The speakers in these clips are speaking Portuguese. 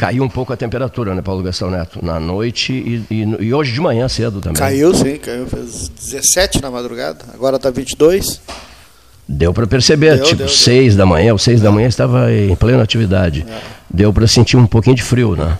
Caiu um pouco a temperatura, né, Paulo Gastão Neto? Na noite e, e, e hoje de manhã cedo também. Caiu, sim, caiu. Fez 17 na madrugada, agora está 22. Deu para perceber, deu, tipo deu, 6 deu. da manhã, o 6 é. da manhã estava em plena atividade. É. Deu para sentir um pouquinho de frio, né?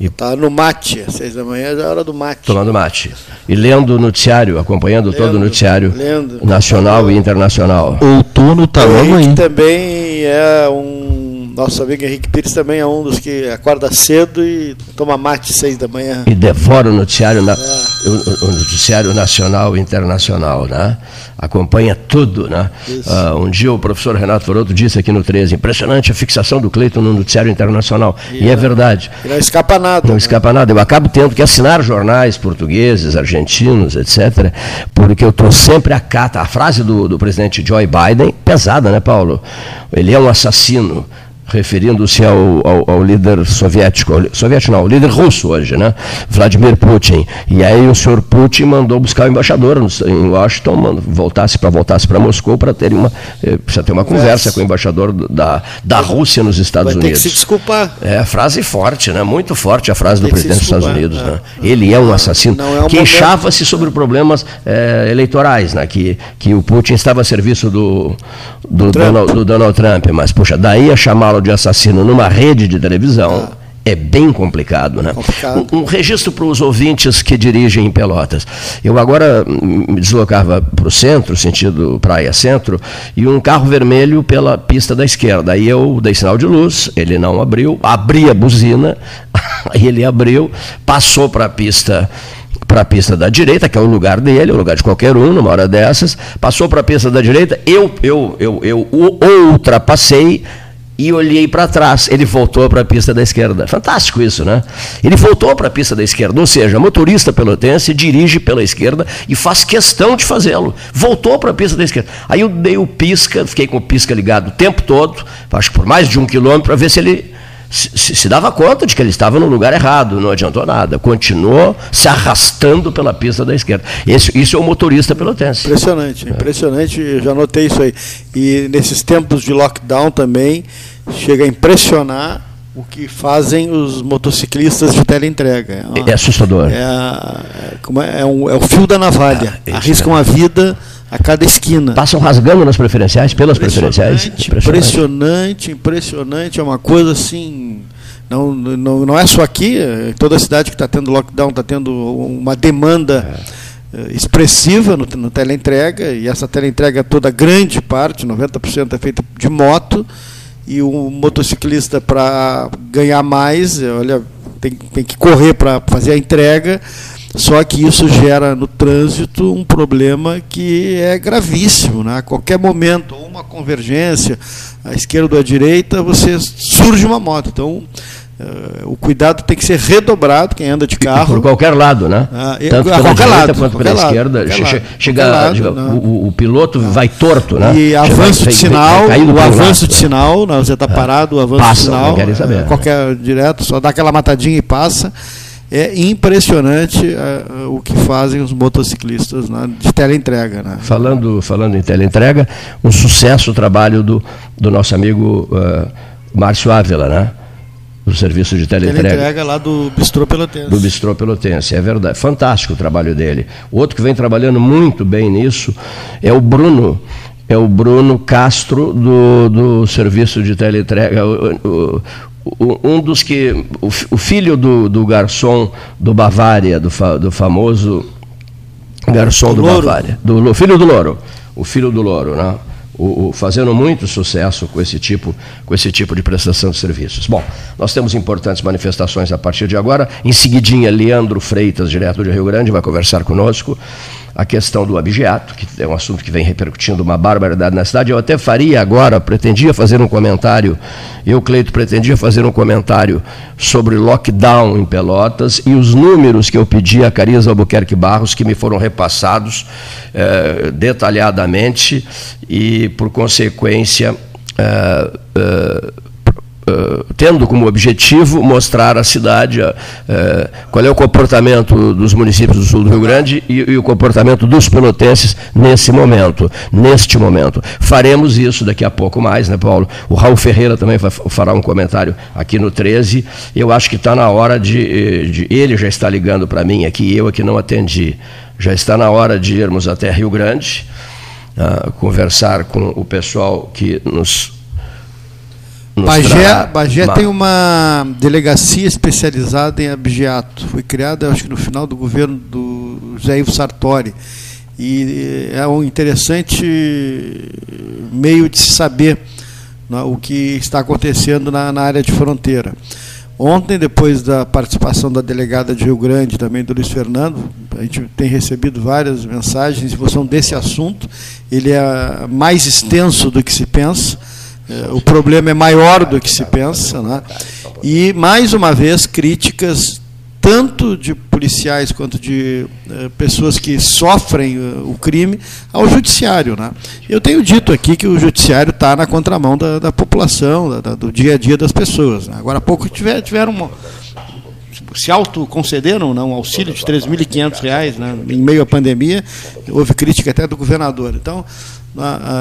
E tá no mate, às seis da manhã já é hora do mate. Tomando mate. E lendo o noticiário, acompanhando lendo, todo o noticiário lendo, nacional e internacional. Outono tá logo aí. também é um nosso amigo Henrique Pires também é um dos que acorda cedo e toma mate seis da manhã. E devora o noticiário, na, é. o, o, noticiário nacional e internacional, né? Acompanha tudo, né? Uh, um dia o professor Renato Foroto disse aqui no 13, impressionante a fixação do Cleiton no noticiário internacional. E, e é verdade. E não escapa nada. Não né? escapa nada. Eu acabo tendo que assinar jornais portugueses, argentinos, etc., porque eu estou sempre a cata. A frase do, do presidente Joe Biden, pesada, né, Paulo? Ele é um assassino referindo-se ao, ao, ao, líder soviético, ao, soviético não, ao líder russo hoje, né? Vladimir Putin. E aí o senhor Putin mandou buscar o embaixador em Washington, voltasse para voltasse para Moscou para ter uma eh, precisa ter uma conversa com o embaixador da, da Rússia nos Estados Vai Unidos. Que se desculpar. É frase forte, né? Muito forte a frase do presidente dos Estados Unidos, é. né? Ele é um assassino. É um Queixava-se sobre problemas eh, eleitorais, né? Que que o Putin estava a serviço do do, Donald, do Donald Trump, mas puxa, daí a chamá-lo de assassino numa rede de televisão. Ah. É bem complicado, né? Complicado. Um, um registro para os ouvintes que dirigem em Pelotas. Eu agora me deslocava para o centro, sentido praia centro, e um carro vermelho pela pista da esquerda. Aí eu dei sinal de luz, ele não abriu, abri a buzina, ele abriu, passou para a pista para a pista da direita, que é o lugar dele, o lugar de qualquer um, numa hora dessas, passou para a pista da direita, eu, eu, eu, eu o ultrapassei, e olhei para trás. Ele voltou para a pista da esquerda. Fantástico isso, né? Ele voltou para a pista da esquerda, ou seja, motorista pelotense dirige pela esquerda e faz questão de fazê-lo. Voltou para a pista da esquerda. Aí eu dei o pisca, fiquei com o pisca ligado o tempo todo, acho que por mais de um quilômetro, para ver se ele se, se, dava conta de que ele estava no lugar errado, não adiantou nada. Continuou se arrastando pela pista da esquerda. Esse, isso é o motorista pelotense. Impressionante, impressionante, já notei isso aí. E nesses tempos de lockdown também, chega a impressionar o que fazem os motociclistas de teleentrega. É, uma, é assustador. É, é, é, um, é, o fio da navalha. Ah, Arriscam a vida a cada esquina. Passam rasgando nas preferenciais, pelas preferenciais. Impressionante, impressionante. É uma coisa assim. Não, não, não é só aqui, toda a cidade que está tendo lockdown está tendo uma demanda é. expressiva no, no teleentrega, e essa teleentrega toda, grande parte, 90% é feita de moto, e o motociclista, para ganhar mais, olha, tem, tem que correr para fazer a entrega, só que isso gera no trânsito um problema que é gravíssimo. Né? A qualquer momento, uma convergência, à esquerda ou à direita, você surge uma moto. Então, Uh, o cuidado tem que ser redobrado quem anda de carro. Por qualquer lado, né? Ah, Tanto pela direita lado, quanto pela lado, esquerda. Chega, lado, diga, o, o, piloto ah. vai torto, né? E avanço de sinal, o avanço de sinal, né? você está parado, o avanço de sinal. Não saber. É, qualquer direto, só dá aquela matadinha e passa. É impressionante uh, o que fazem os motociclistas né, de teleentrega. Né? Falando, falando em teleentrega, um sucesso o trabalho do, do nosso amigo uh, Márcio Ávila, né? do serviço de teleentrega. Teleentrega lá do Bistrô Pelotense. Do Bistrô Pelotense, é verdade. Fantástico o trabalho dele. O outro que vem trabalhando muito bem nisso é o Bruno. É o Bruno Castro do, do serviço de teleentrega. O, o, um dos que. O, filho do, do garçom do Bavária, do, fa, do famoso garçom do, do Bavária. Do, filho do Louro. O filho do Louro, né? O, o, fazendo muito sucesso com esse, tipo, com esse tipo de prestação de serviços. Bom, nós temos importantes manifestações a partir de agora. Em seguidinha, Leandro Freitas, direto de Rio Grande, vai conversar conosco a questão do abigeato, que é um assunto que vem repercutindo uma barbaridade na cidade. Eu até faria agora, pretendia fazer um comentário, eu, Cleito, pretendia fazer um comentário sobre lockdown em Pelotas e os números que eu pedi a Cariza Albuquerque Barros, que me foram repassados eh, detalhadamente e, por consequência, eh, eh, Uh, tendo como objetivo mostrar à cidade uh, qual é o comportamento dos municípios do sul do Rio Grande e, e, o comportamento dos pelotenses nesse momento, neste momento. Faremos isso daqui a pouco mais, né, Paulo? O Raul Ferreira também vai, fará um comentário aqui no 13. Eu acho que está na hora de, de, Ele já está ligando para mim aqui, eu aqui não atendi. Já está na hora de irmos até Rio Grande, uh, conversar com o pessoal que nos Bagé, Bagé tem uma delegacia especializada em abjeato. Foi criada, acho que no final do governo do José Ivo Sartori. E é um interessante meio de se saber né, o que está acontecendo na, na, área de fronteira. Ontem, depois da participação da delegada de Rio Grande, também do Luiz Fernando, a gente tem recebido várias mensagens em função desse assunto. Ele é mais extenso do que se pensa o problema é maior do que se pensa. Né? E, mais uma vez, críticas tanto de policiais quanto de uh, pessoas que sofrem uh, o crime ao judiciário. Né? Eu tenho dito aqui que o judiciário está na contramão da, da população, da, do dia a dia das pessoas. Né? Agora há pouco tiver, tiveram uma, se autoconcederam não, um auxílio de R$ 3.500 né, em meio à pandemia, houve crítica até do governador. Então,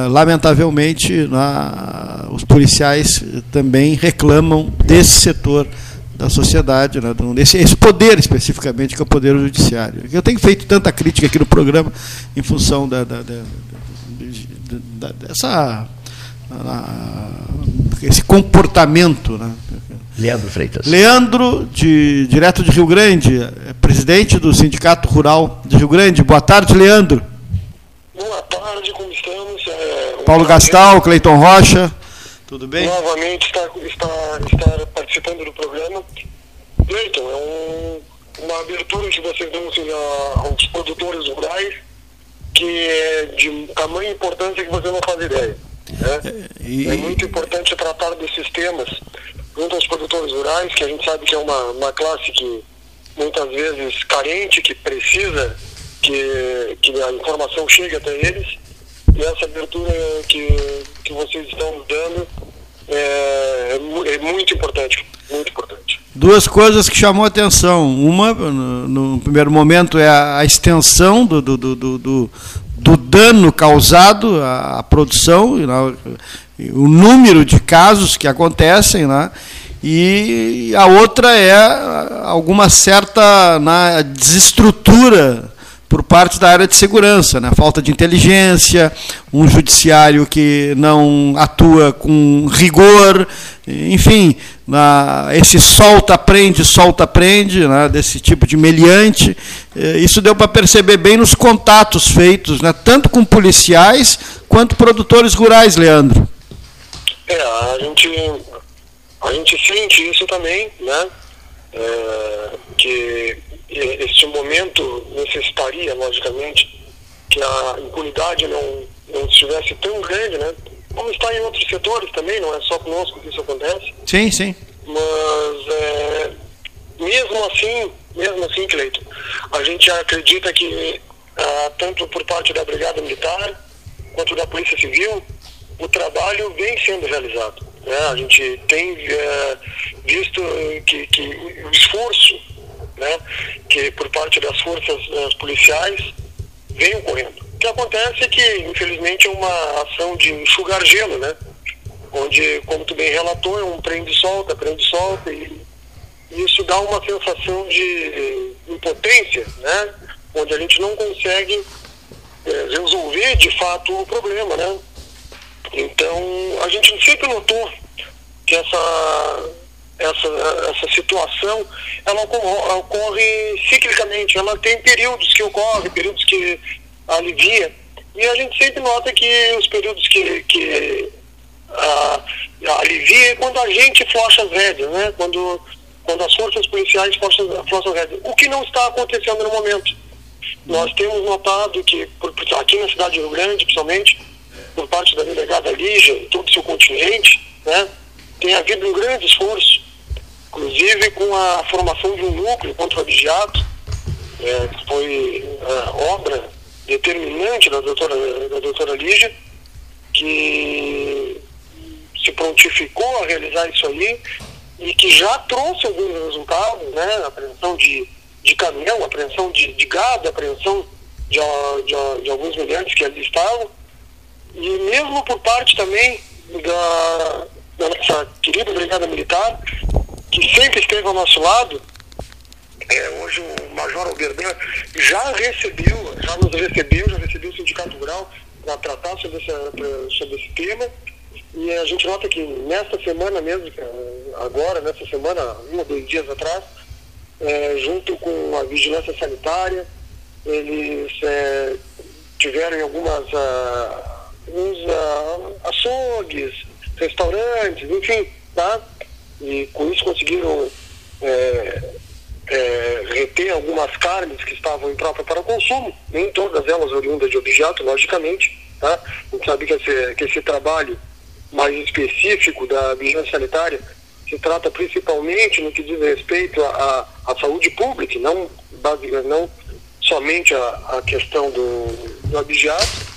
lamentavelmente, os policiais também reclamam desse setor da sociedade, né, desse, esse poder especificamente, que é o poder judiciário. Eu tenho feito tanta crítica aqui no programa em função da, da, da, da dessa esse comportamento. Né? Leandro Freitas. Leandro, de, direto de Rio Grande, é presidente do Sindicato Rural de Rio Grande. Boa tarde, Leandro. Boa tarde? É, Paulo Gastal, Cleiton Rocha, tudo bem? Novamente está, está, está participando do programa. Cleiton, é um, uma abertura que vocês dão assim, aos produtores rurais que é de tamanha importância que você não faz ideia. Né? É, e... É muito importante tratar desses temas junto aos produtores rurais, que a gente sabe que é uma, uma classe que muitas vezes carente, que precisa que, que a informação chegue até eles. E essa abertura que, que vocês estão dando é, é muito importante, muito importante. Duas coisas que chamou atenção. Uma, no, no primeiro momento, é a, a extensão do, do, do, do, do dano causado à, produção, né, o número de casos que acontecem, né, e a outra é alguma certa na desestrutura por parte da área de segurança, né? falta de inteligência, um judiciário que não atua com rigor, enfim, na, esse solta-prende, solta-prende, né? desse tipo de meliante. Eh, isso deu para perceber bem nos contatos feitos, né? tanto com policiais quanto produtores rurais, Leandro. É, a gente, a gente sente isso também, né? É, que este momento necessitaria, logicamente, que a impunidade não, não estivesse tão grande, né? Como está em outros setores também, não é só conosco que isso acontece. Sim, sim. Mas é, mesmo assim, mesmo assim, Cleito, a gente acredita que ah, tanto por parte da Brigada Militar quanto da Polícia Civil, o trabalho vem sendo realizado. Né? A gente tem é, visto que, que o esforço né, que por parte das forças uh, policiais vem ocorrendo. O que acontece é que, infelizmente, é uma ação de enxugar gelo, né? Onde, como tu bem relatou, é um prende-solta, prende-solta, e isso dá uma sensação de impotência, né? Onde a gente não consegue é, resolver de fato o problema, né? Então, a gente sempre notou que essa essa, essa situação, ela ocorre, ocorre ciclicamente. Ela tem períodos que ocorre, períodos que alivia. E a gente sempre nota que os períodos que, que a, alivia é quando a gente flocha as rédeas, né? Quando, quando as forças policiais flocham, flocham as rédeas. O que não está acontecendo no momento. Nós temos notado que, por, aqui na cidade de Rio Grande, principalmente, por parte da delegada Lígia e todo o seu contingente, né? tem havido um grande esforço inclusive com a formação de um núcleo contra o abigeato, é, que foi a obra determinante da doutora, da doutora Lígia, que se prontificou a realizar isso aí e que já trouxe alguns resultados, né? Apreensão de, de caminhão, apreensão de, de gado, apreensão de, de, de alguns meliantes que ali estavam. E mesmo por parte também da, da nossa querida Brigada Militar, que sempre esteve ao nosso lado, é, hoje o Major Alberdan já recebeu, já nos recebeu, já recebeu o Sindicato Rural para tratar sobre, essa, sobre esse tema. E a gente nota que nesta semana mesmo, é, agora, nessa semana, um ou dois dias atrás, é, junto com a vigilância sanitária, eles é, tiveram algumas uh, uns, uh, açougues, restaurantes, enfim, tá? E com isso conseguiram é, é, reter algumas carnes que estavam em própria para consumo, nem todas elas oriundas de objeto, logicamente, tá? A gente sabe que esse, que esse trabalho mais específico da vigilância sanitária se trata principalmente no que diz respeito à, à saúde pública, não, não somente a, a questão do, do abigeato,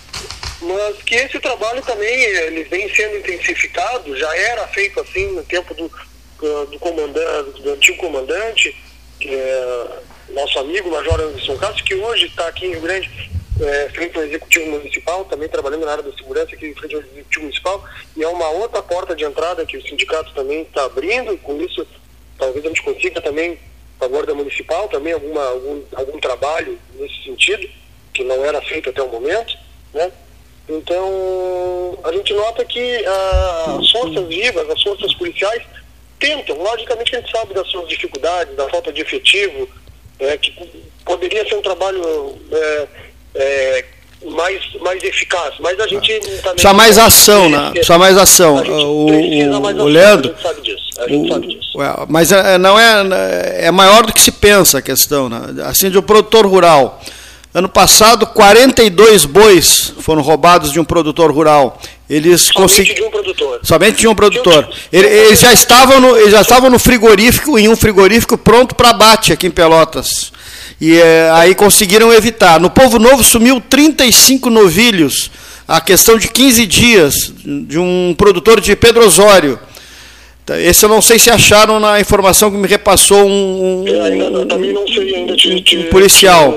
mas que esse trabalho também ele vem sendo intensificado, já era feito assim no tempo do, do comandante, do antigo comandante, é nosso amigo Major Anderson Castro, que hoje está aqui em Rio Grande é, frente ao Executivo Municipal, também trabalhando na área da segurança aqui frente ao Executivo Municipal, e é uma outra porta de entrada que o sindicato também está abrindo, com isso talvez a gente consiga também, a Guarda Municipal, também alguma, algum, algum trabalho nesse sentido, que não era feito até o momento, né? Então, a gente nota que ah, as forças vivas, as forças policiais, tentam, logicamente a gente sabe das suas dificuldades, da falta de efetivo, é, que poderia ser um trabalho é, é, mais, mais eficaz. Mas a gente também. Precisa mais ação, né? Precisa mais ação. O, o, o Leandro. A gente sabe disso. A gente o, sabe disso. Mas é, não é, é maior do que se pensa a questão. Né? Assim, de um produtor rural. Ano passado, 42 bois foram roubados de um produtor rural. Eles Somente de um produtor. Somente de um produtor. Eles já estavam no, eles já estavam no frigorífico, em um frigorífico pronto para abate aqui em Pelotas. E é, aí conseguiram evitar. No Povo Novo sumiu 35 novilhos, a questão de 15 dias, de um produtor de Pedro Osório. Tá, esse eu não sei se acharam na informação que me repassou um, um, um, um policial.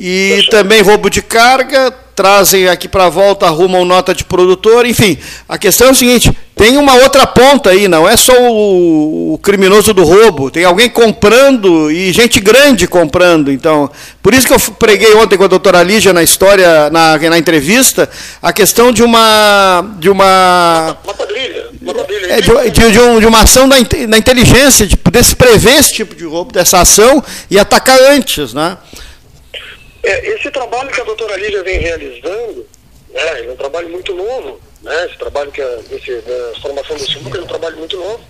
E também roubo de carga, trazem aqui para volta, arrumam nota de produtor, enfim. A questão é o seguinte: tem uma outra ponta aí, não é só o, o, criminoso do roubo, tem alguém comprando e gente grande comprando. Então, por isso que eu preguei ontem com a doutora Lígia na história, na, na entrevista, a questão de uma. de uma. Uma quadrilha. Uma quadrilha. É, de, de, de, um, de, uma ação da, da inteligência, de poder se prever esse tipo de roubo, dessa ação e atacar antes, né? É, esse trabalho que a doutora Lígia vem realizando, né, é um trabalho muito novo, né, esse trabalho que a, esse, da formação do SIMUC é um trabalho muito novo.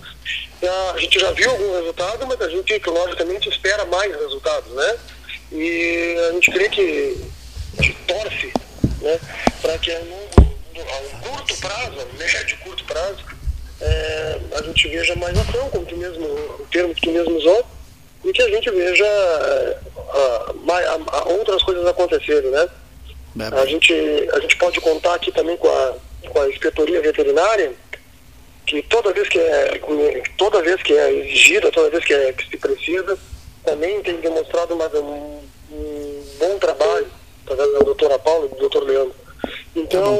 A gente já viu algum resultado, mas a gente, logicamente, espera mais resultados, né? E a gente crê que, torce né, para que a um, a curto prazo, médio curto prazo, é, a gente veja mais ação, como tu mesmo, o termo que tu mesmo usou, e que a gente veja uh, outras coisas acontecerem, né? É a gente, a gente pode contar aqui também com a, com a inspetoria veterinária, que toda vez que é, toda vez que é exigida, toda vez que, é, que se precisa, também tem demonstrado uma, um, um bom trabalho, através da doutora Paula e do doutor Leandro. Então,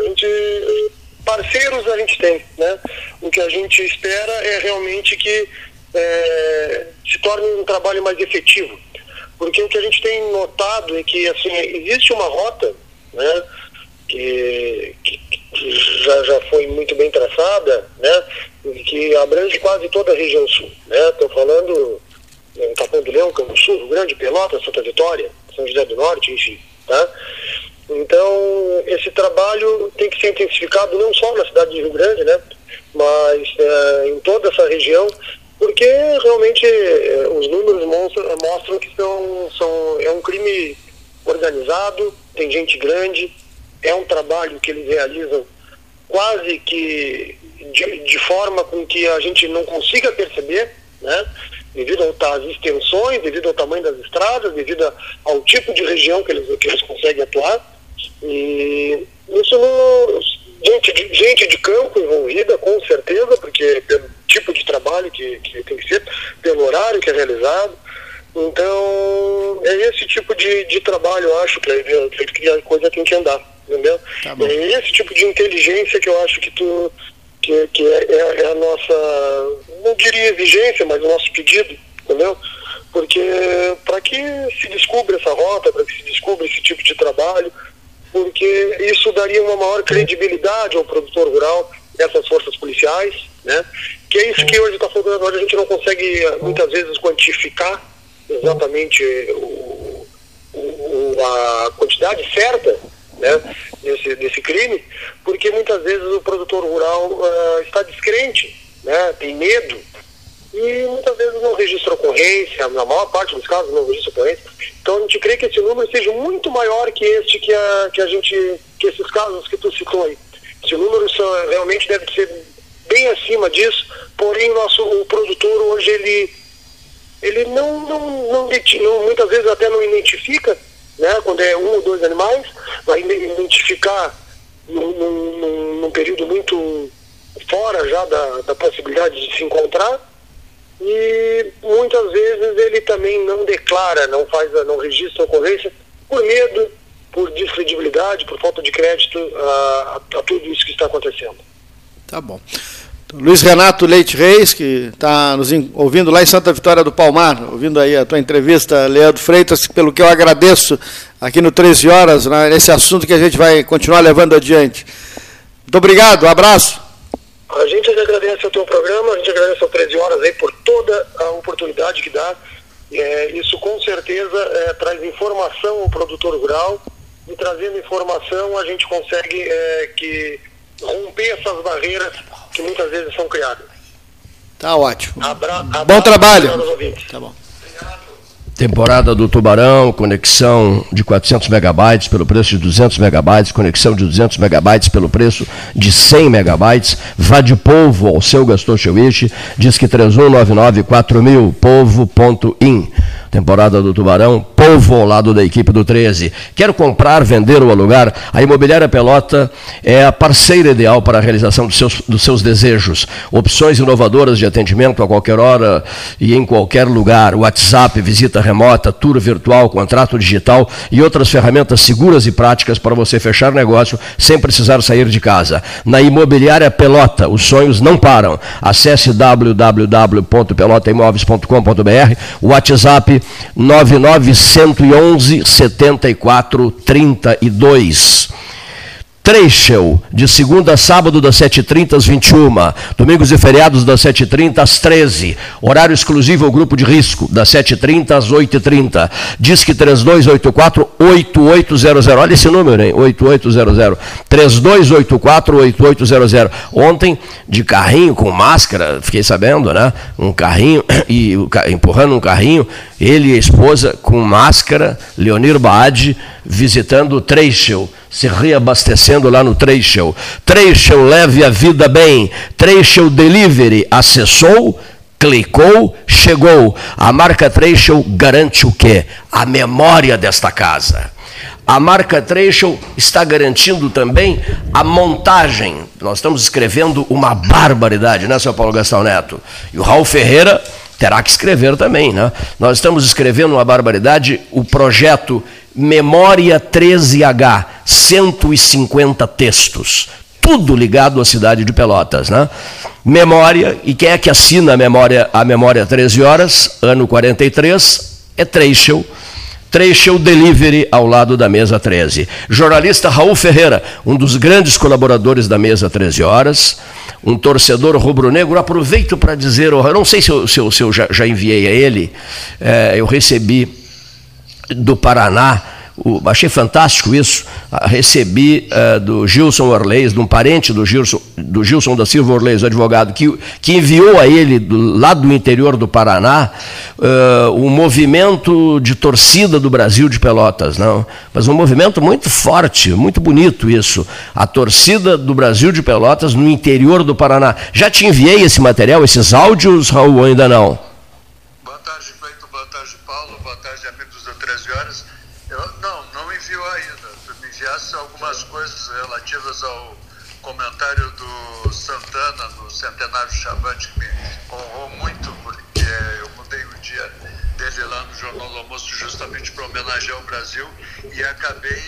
a gente, parceiros a gente tem, né? O que a gente espera é realmente que é, se torne um trabalho mais efetivo. Porque o que a gente tem notado é que assim, existe uma rota né, que, que, já, já foi muito bem traçada, né, que abrange quase toda a região sul. Estou né? falando em Capão do Leão, Campo Sul, Rio Grande, Pelotas, Santa Vitória, São José do Norte, enfim. Tá? Então, esse trabalho tem que ser intensificado não só na cidade de Rio Grande, né, mas é, em toda essa região, porque realmente eh, os números mostram que são, são, é um crime organizado, tem gente grande, é um trabalho que eles realizam quase que de, de forma com que a gente não consiga perceber, né? devido às extensões, devido ao tamanho das estradas, devido ao tipo de região que eles, que eles conseguem atuar. E isso. Gente de, gente de campo envolvida, com certeza, porque pelo tipo de trabalho que, que tem que ser, pelo horário que é realizado. Então, é esse tipo de, de trabalho, eu acho, que a coisa tem que andar, entendeu? Tá é esse tipo de inteligência que eu acho que tu que, que é, é, é, a nossa, não diria exigência, mas o nosso pedido, entendeu? Porque para que se descubra essa rota, para que se descubra esse tipo de trabalho, porque isso daria uma maior credibilidade ao produtor rural, essas forças policiais, né? Que é isso que hoje está faltando, hoje a gente não consegue muitas vezes quantificar exatamente o, o, a quantidade certa né, desse, desse crime, porque muitas vezes o produtor rural uh, está descrente, né, tem medo, e muitas vezes não registra ocorrência, na maior parte dos casos não registra ocorrência. Então a gente crê que esse número seja muito maior que este que a, que a gente, que esses casos que tu citou aí. Esse número são, realmente deve ser bem acima disso, porém nosso o produtor hoje ele ele não, não, não, não, muitas vezes até não identifica, né, quando é um ou dois animais, vai identificar num, num, num período muito fora já da, da possibilidade de se encontrar e muitas vezes ele também não declara, não faz, não registra a ocorrência por medo, por descredibilidade, por falta de crédito a, a tudo isso que está acontecendo. Tá bom. Luiz Renato Leite Reis, que está nos ouvindo lá em Santa Vitória do Palmar, ouvindo aí a tua entrevista, Leandro Freitas, pelo que eu agradeço aqui no 13 Horas, né, nesse assunto que a gente vai continuar levando adiante. Muito obrigado, um abraço. A gente agradece o teu programa, a gente agradece ao 13 Horas aí por toda a oportunidade que dá. É, isso com certeza é, traz informação ao produtor rural e trazendo informação a gente consegue é, que romper essas barreiras que muitas vezes são criadas. Tá ótimo. Abra, abra, bom trabalho. Tá bom. Temporada do Tubarão, conexão de 400 megabytes pelo preço de 200 megabytes, conexão de 200 megabytes pelo preço de 100 megabytes. Vá de polvo ao seu Gastor Chewich, diz que 3199 4000, polvo.in temporada do Tubarão, povo ao lado da equipe do 13. Quero comprar, vender ou alugar? A Imobiliária Pelota é a parceira ideal para a realização dos seus, dos seus desejos. Opções inovadoras de atendimento a qualquer hora e em qualquer lugar. WhatsApp, visita remota, tour virtual, contrato digital e outras ferramentas seguras e práticas para você fechar negócio sem precisar sair de casa. Na Imobiliária Pelota, os sonhos não param. Acesse www.pelotaimoveis.com.br, o WhatsApp 99111 7432. Treichel, de segunda a sábado, das 7h30 às 21 Domingos e feriados, das 7h30 às 13 Horário exclusivo ao grupo de risco, das 7h30 às 8h30. Disque 3284-8800. Olha esse número, hein? 8800. 3284-8800. Ontem, de carrinho, com máscara, fiquei sabendo, né? Um carrinho, e empurrando um carrinho, ele e a esposa com máscara, Leonir Baade, visitando o Treichel se reabastecendo lá no Treishel. Treishel leve a vida bem. Treishel Delivery acessou, clicou, chegou. A marca Treishel garante o quê? A memória desta casa. A marca Treishel está garantindo também a montagem. Nós estamos escrevendo uma barbaridade, né, seu Paulo Gastão Neto? E o Raul Ferreira terá que escrever também, né? Nós estamos escrevendo uma barbaridade, o projeto Memória 13H, 150 textos, tudo ligado à cidade de Pelotas, né? Memória, e quem é que assina a memória, a memória 13 horas, ano 43, é Treichel, Treichel Delivery ao lado da mesa 13. Jornalista Raul Ferreira, um dos grandes colaboradores da mesa 13 horas, um torcedor rubro-negro. Aproveito para dizer, eu não sei se eu, se eu, se eu já, já, enviei a ele, é, eu recebi do Paraná. O, achei fantástico isso. Ah, recebi uh, do Gilson Orleis, de um parente do Gilson, do Gilson da Silva Orleis, advogado, que, que enviou a ele, do, lá do interior do Paraná, uh, um movimento de torcida do Brasil de Pelotas. Não? Mas um movimento muito forte, muito bonito isso. A torcida do Brasil de Pelotas no interior do Paraná. Já te enviei esse material, esses áudios, Raul, ainda não? Eu, não, não enviou ainda. Tu me enviasse algumas coisas ao comentário do Santana no Centenário Chavante, que me honrou muito, porque eu mudei o dia dele lá no Jornal do Almoço justamente para homenagear o Brasil e acabei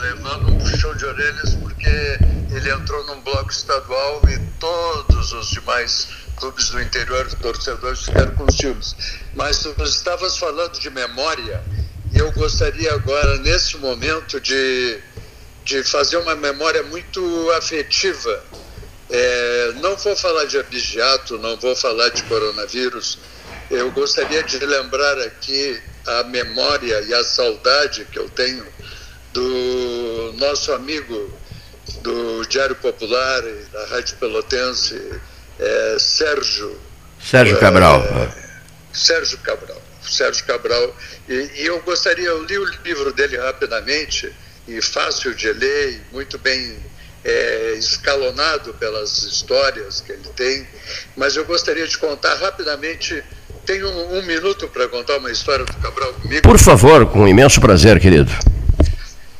levando um puxão de orelhas porque ele entrou num bloco estadual e todos os demais clubes do interior, torcedores, ficaram com ciúmes. Mas tu estavas falando de memória e eu gostaria agora, nesse momento, de, de fazer uma memória muito afetiva. É, não vou falar de abigeato, não vou falar de coronavírus, eu gostaria de lembrar aqui a memória e a saudade que eu tenho do nosso amigo do Diário Popular da Rádio Pelotense, é, Sérgio. Sérgio Cabral. É, Sérgio Cabral. Sérgio Cabral. E, e, eu gostaria, eu li o livro dele rapidamente, e fácil de ler, muito bem é, escalonado pelas histórias que ele tem, mas eu gostaria de contar rapidamente tem um, um minuto para contar uma história do Cabral comigo? Por favor, com imenso prazer, querido.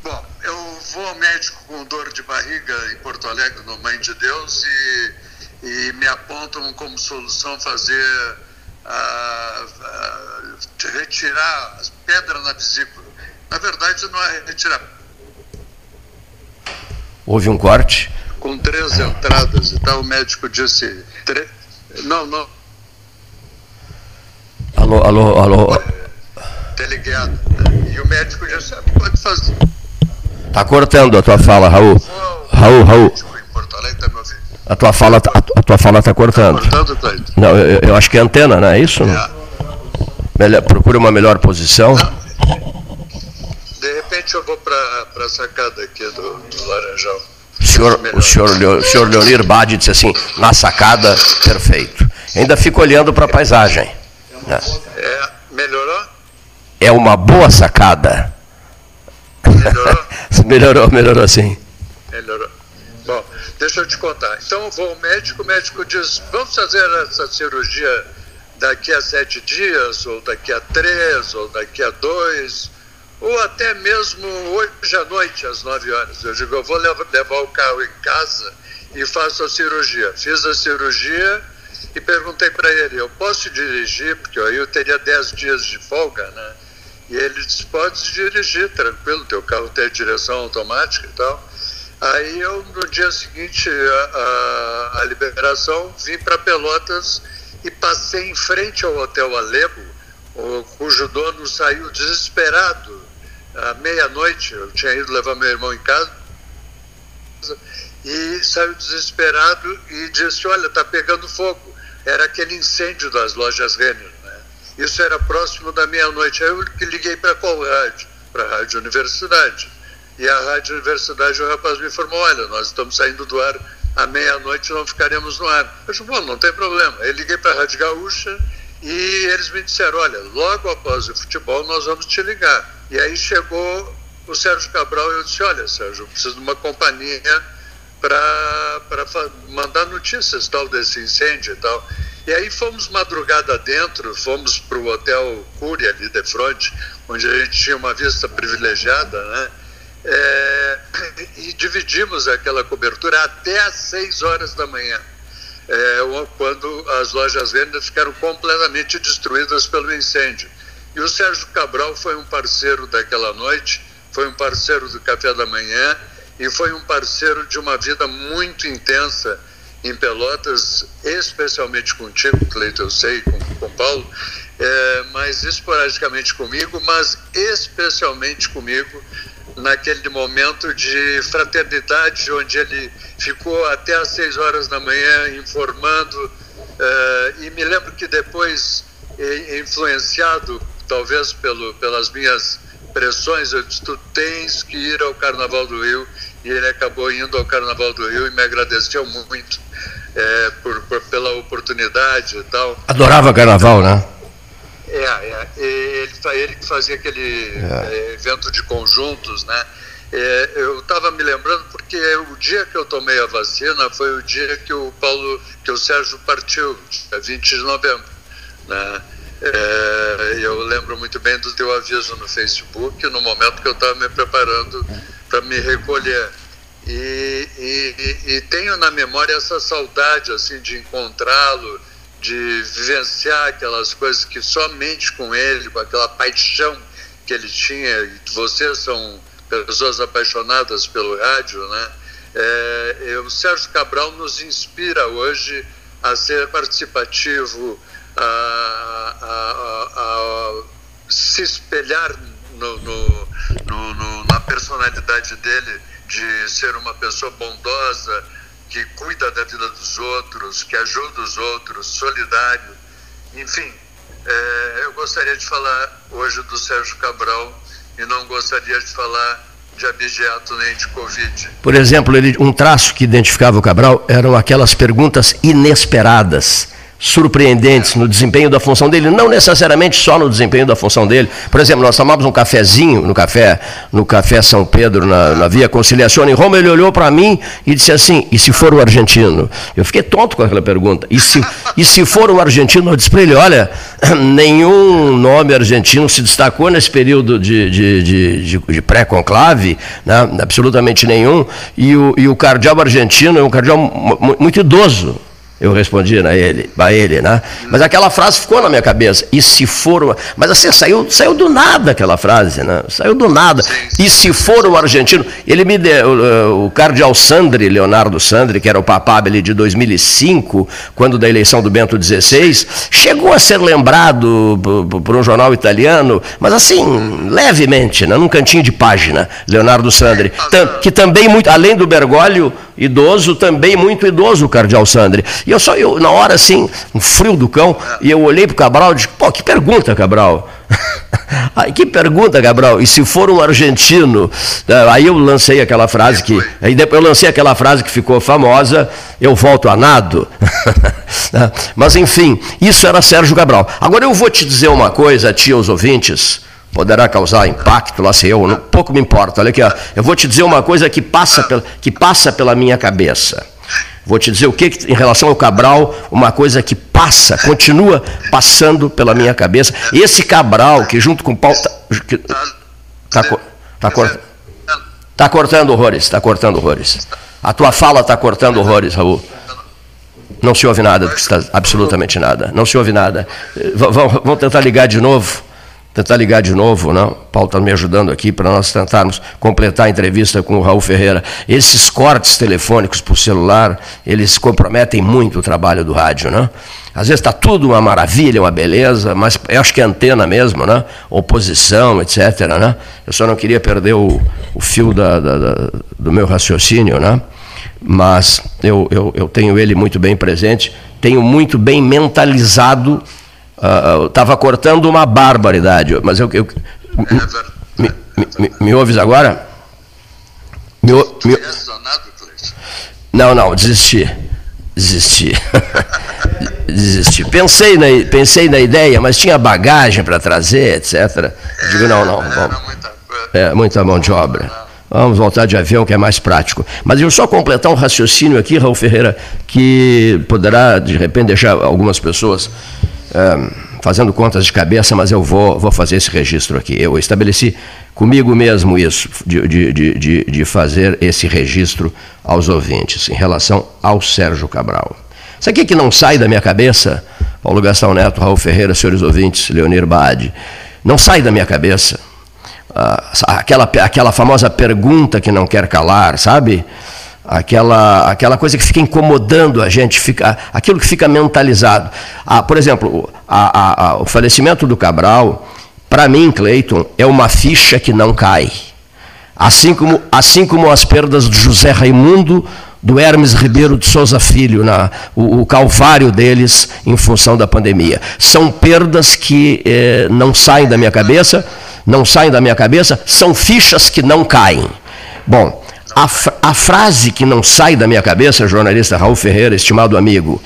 Bom, eu vou ao médico com dor de barriga em Porto Alegre, no Mãe de Deus, e, e me apontam como solução fazer a, a, retirar as pedras na vesícula. Na verdade, não é retirar. Houve um corte? Com três entradas e tal, o médico disse. Tre... Não, não, Alô, alô, alô. Teleguiado. E o médico já sabe, pode fazer. Tá cortando a tua fala, Raul. Raul, Raul. A tua fala, tá, a, tua fala tá cortando. Tá? Não, eu, eu, acho que é antena, não é isso? É. Melhor, procure uma melhor posição. Repente eu vou para a sacada aqui do, do Laranjal. O senhor, o senhor, o senhor Leonir Badi disse assim, na sacada, perfeito. Ainda fico olhando para a paisagem. É, melhorou? É uma boa sacada. Melhorou? melhorou, melhorou sim. Melhorou. Bom, deixa eu te contar. Então eu vou ao médico, o médico diz, vamos fazer essa cirurgia daqui a sete dias, ou daqui a três, ou daqui a dois, ou até mesmo hoje à noite, às nove horas. Eu digo, eu vou levar o carro em casa e faço a cirurgia. Fiz a cirurgia e perguntei para ele, eu posso dirigir, porque aí eu teria 10 dias de folga, né? E ele disse, pode dirigir, tranquilo, teu carro tem direção automática e tal. Aí eu, no dia seguinte, a, a, a liberação, vim para Pelotas e passei em frente ao Hotel Alebo, o, cujo dono saiu desesperado à meia-noite. Eu tinha ido levar meu irmão em casa e saiu desesperado e disse: Olha, está pegando fogo era aquele incêndio das lojas Renner. Né? Isso era próximo da meia-noite. Aí eu liguei para qual rádio? Para a Rádio Universidade. E a Rádio Universidade, o rapaz me informou: olha, nós estamos saindo do ar à meia-noite, não ficaremos no ar. Eu disse: bom, não tem problema. Aí liguei para a Rádio Gaúcha e eles me disseram: olha, logo após o futebol nós vamos te ligar. E aí chegou o Sérgio Cabral e eu disse: olha, Sérgio, eu preciso de uma companhia para mandar notícias tal desse incêndio e tal. E aí fomos madrugada dentro, fomos para o Hotel Cury ali de frente, onde a gente tinha uma vista privilegiada, né? É, e dividimos aquela cobertura até às 6 horas da manhã, é, quando as lojas vendas ficaram completamente destruídas pelo incêndio. E o Sérgio Cabral foi um parceiro daquela noite, foi um parceiro do café da manhã, e foi um parceiro de uma vida muito intensa em Pelotas, especialmente contigo, Cleito, eu sei, com, com Paulo, é, mas esporadicamente comigo, mas especialmente comigo naquele momento de fraternidade, onde ele ficou até às seis horas da manhã informando, é, e me lembro que depois, influenciado talvez pelo, pelas minhas pressões, eu disse, tu tens que ir ao Carnaval do Rio, e ele acabou indo ao Carnaval do Rio e me agradeceu muito é, por, por, pela oportunidade e tal. Adorava Carnaval, né? É, é. Ele, ele que fazia aquele é. é. evento de conjuntos, né? É, eu estava me lembrando porque o dia que eu tomei a vacina foi o dia que o Paulo, que o Sérgio partiu, dia 20 de novembro, né? É, eu lembro muito bem do teu aviso no Facebook, no momento que eu estava me preparando para me recolher. E, e, e, tenho na memória essa saudade assim de encontrá-lo, de vivenciar aquelas coisas que somente com ele, com aquela paixão que ele tinha, e vocês são pessoas apaixonadas pelo rádio, né? É, o Sérgio Cabral nos inspira hoje a ser participativo, a, a, a se espelhar no, no, no, na personalidade dele de ser uma pessoa bondosa, que cuida da vida dos outros, que ajuda os outros, solidário. Enfim, é, eu gostaria de falar hoje do Sérgio Cabral e não gostaria de falar de abigeato nem de Covid. Por exemplo, ele, um traço que identificava o Cabral eram aquelas perguntas inesperadas surpreendentes no desempenho da função dele, não necessariamente só no desempenho da função dele. Por exemplo, nós tomávamos um cafezinho no café, no café São Pedro, na, na Via Conciliação em Roma, ele olhou para mim e disse assim: "E se for o argentino?" Eu fiquei tonto com aquela pergunta. E se e se for o argentino, eu disse para ele: "Olha, nenhum nome argentino se destacou nesse período de, de, de, de, de pré-conclave, né? absolutamente nenhum. E o, e o cardeal argentino é um cardeal muito idoso." Eu respondi a ele, a ele, né? Mas aquela frase ficou na minha cabeça. E se for. Mas assim, saiu, saiu do nada aquela frase, né? Saiu do nada. E se for o argentino. Ele me deu. O, cardeal Sandri, Leonardo Sandri, que era o papábile de 2005, quando da eleição do Bento XVI, chegou a ser lembrado por, por um jornal italiano, mas assim, levemente, né? num cantinho de página, Leonardo Sandri. Que também, muito, além do Bergoglio, idoso, também muito idoso, o cardeal Sandri. E eu só, eu, na hora assim, um frio do cão, e eu olhei para o Cabral e disse, pô, que pergunta, Cabral. Aí, que pergunta, Cabral. E se for um argentino? Aí eu lancei aquela frase que. Aí depois eu lancei aquela frase que ficou famosa, eu volto a nado. Mas enfim, isso era Sérgio Cabral. Agora eu vou te dizer uma coisa, tia aos ouvintes poderá causar impacto, lá sei eu, não, pouco me importa. Olha aqui, ó, eu vou te dizer uma coisa que passa, pela, que passa pela minha cabeça. Vou te dizer o que, em relação ao Cabral, uma coisa que passa, continua passando pela minha cabeça. Esse Cabral, que junto com o Paulo. Está tá, tá, tá, tá cortando horrores, está cortando horrores. A tua fala está cortando horrores, Raul. Não se ouve nada, absolutamente nada. Não se ouve nada. Vamos tentar ligar de novo tentar ligar de novo, não? O Paulo está me ajudando aqui para nós tentarmos completar a entrevista com o Raul Ferreira. Esses cortes telefônicos por celular, eles comprometem muito o trabalho do rádio, não? Às vezes está tudo uma maravilha, uma beleza, mas eu acho que é antena mesmo, né? Oposição, etc. Né? Eu só não queria perder o, o fio da, da, da, do meu raciocínio, né? Mas eu, eu, eu tenho ele muito bem presente, tenho muito bem mentalizado estava uh, cortando uma barbaridade, mas eu. eu me, me, me, me, ouves agora? Me, me, não, não, desisti. Desisti. desisti. Pensei na, pensei na ideia, mas tinha bagagem para trazer, etc. Digo, não, não. Vamos. É, muita mão de obra. Vamos voltar de avião, que é mais prático. Mas eu só completar um raciocínio aqui, Raul Ferreira, que poderá, de repente, deixar algumas pessoas é, fazendo contas de cabeça, mas eu vou, vou fazer esse registro aqui. Eu estabeleci comigo mesmo isso, de, de, de, de fazer esse registro aos ouvintes, em relação ao Sérgio Cabral. Sabe o que não sai da minha cabeça? Paulo Gastão Neto, Raul Ferreira, senhores ouvintes, Leonir Baade. Não sai da minha cabeça. Ah, aquela, aquela famosa pergunta que não quer calar, sabe? Aquela, aquela coisa que fica incomodando a gente, fica, aquilo que fica mentalizado. Ah, por exemplo, a, a, o falecimento do Cabral, para mim, Cleiton, é uma ficha que não cai. Assim como, assim como as perdas do José Raimundo, do Hermes Ribeiro de Souza Filho, na, o, o calvário deles em função da pandemia. São perdas que eh, não saem da minha cabeça, não saem da minha cabeça, são fichas que não caem. Bom, a, a frase que não sai da minha cabeça, jornalista Raul Ferreira, estimado amigo,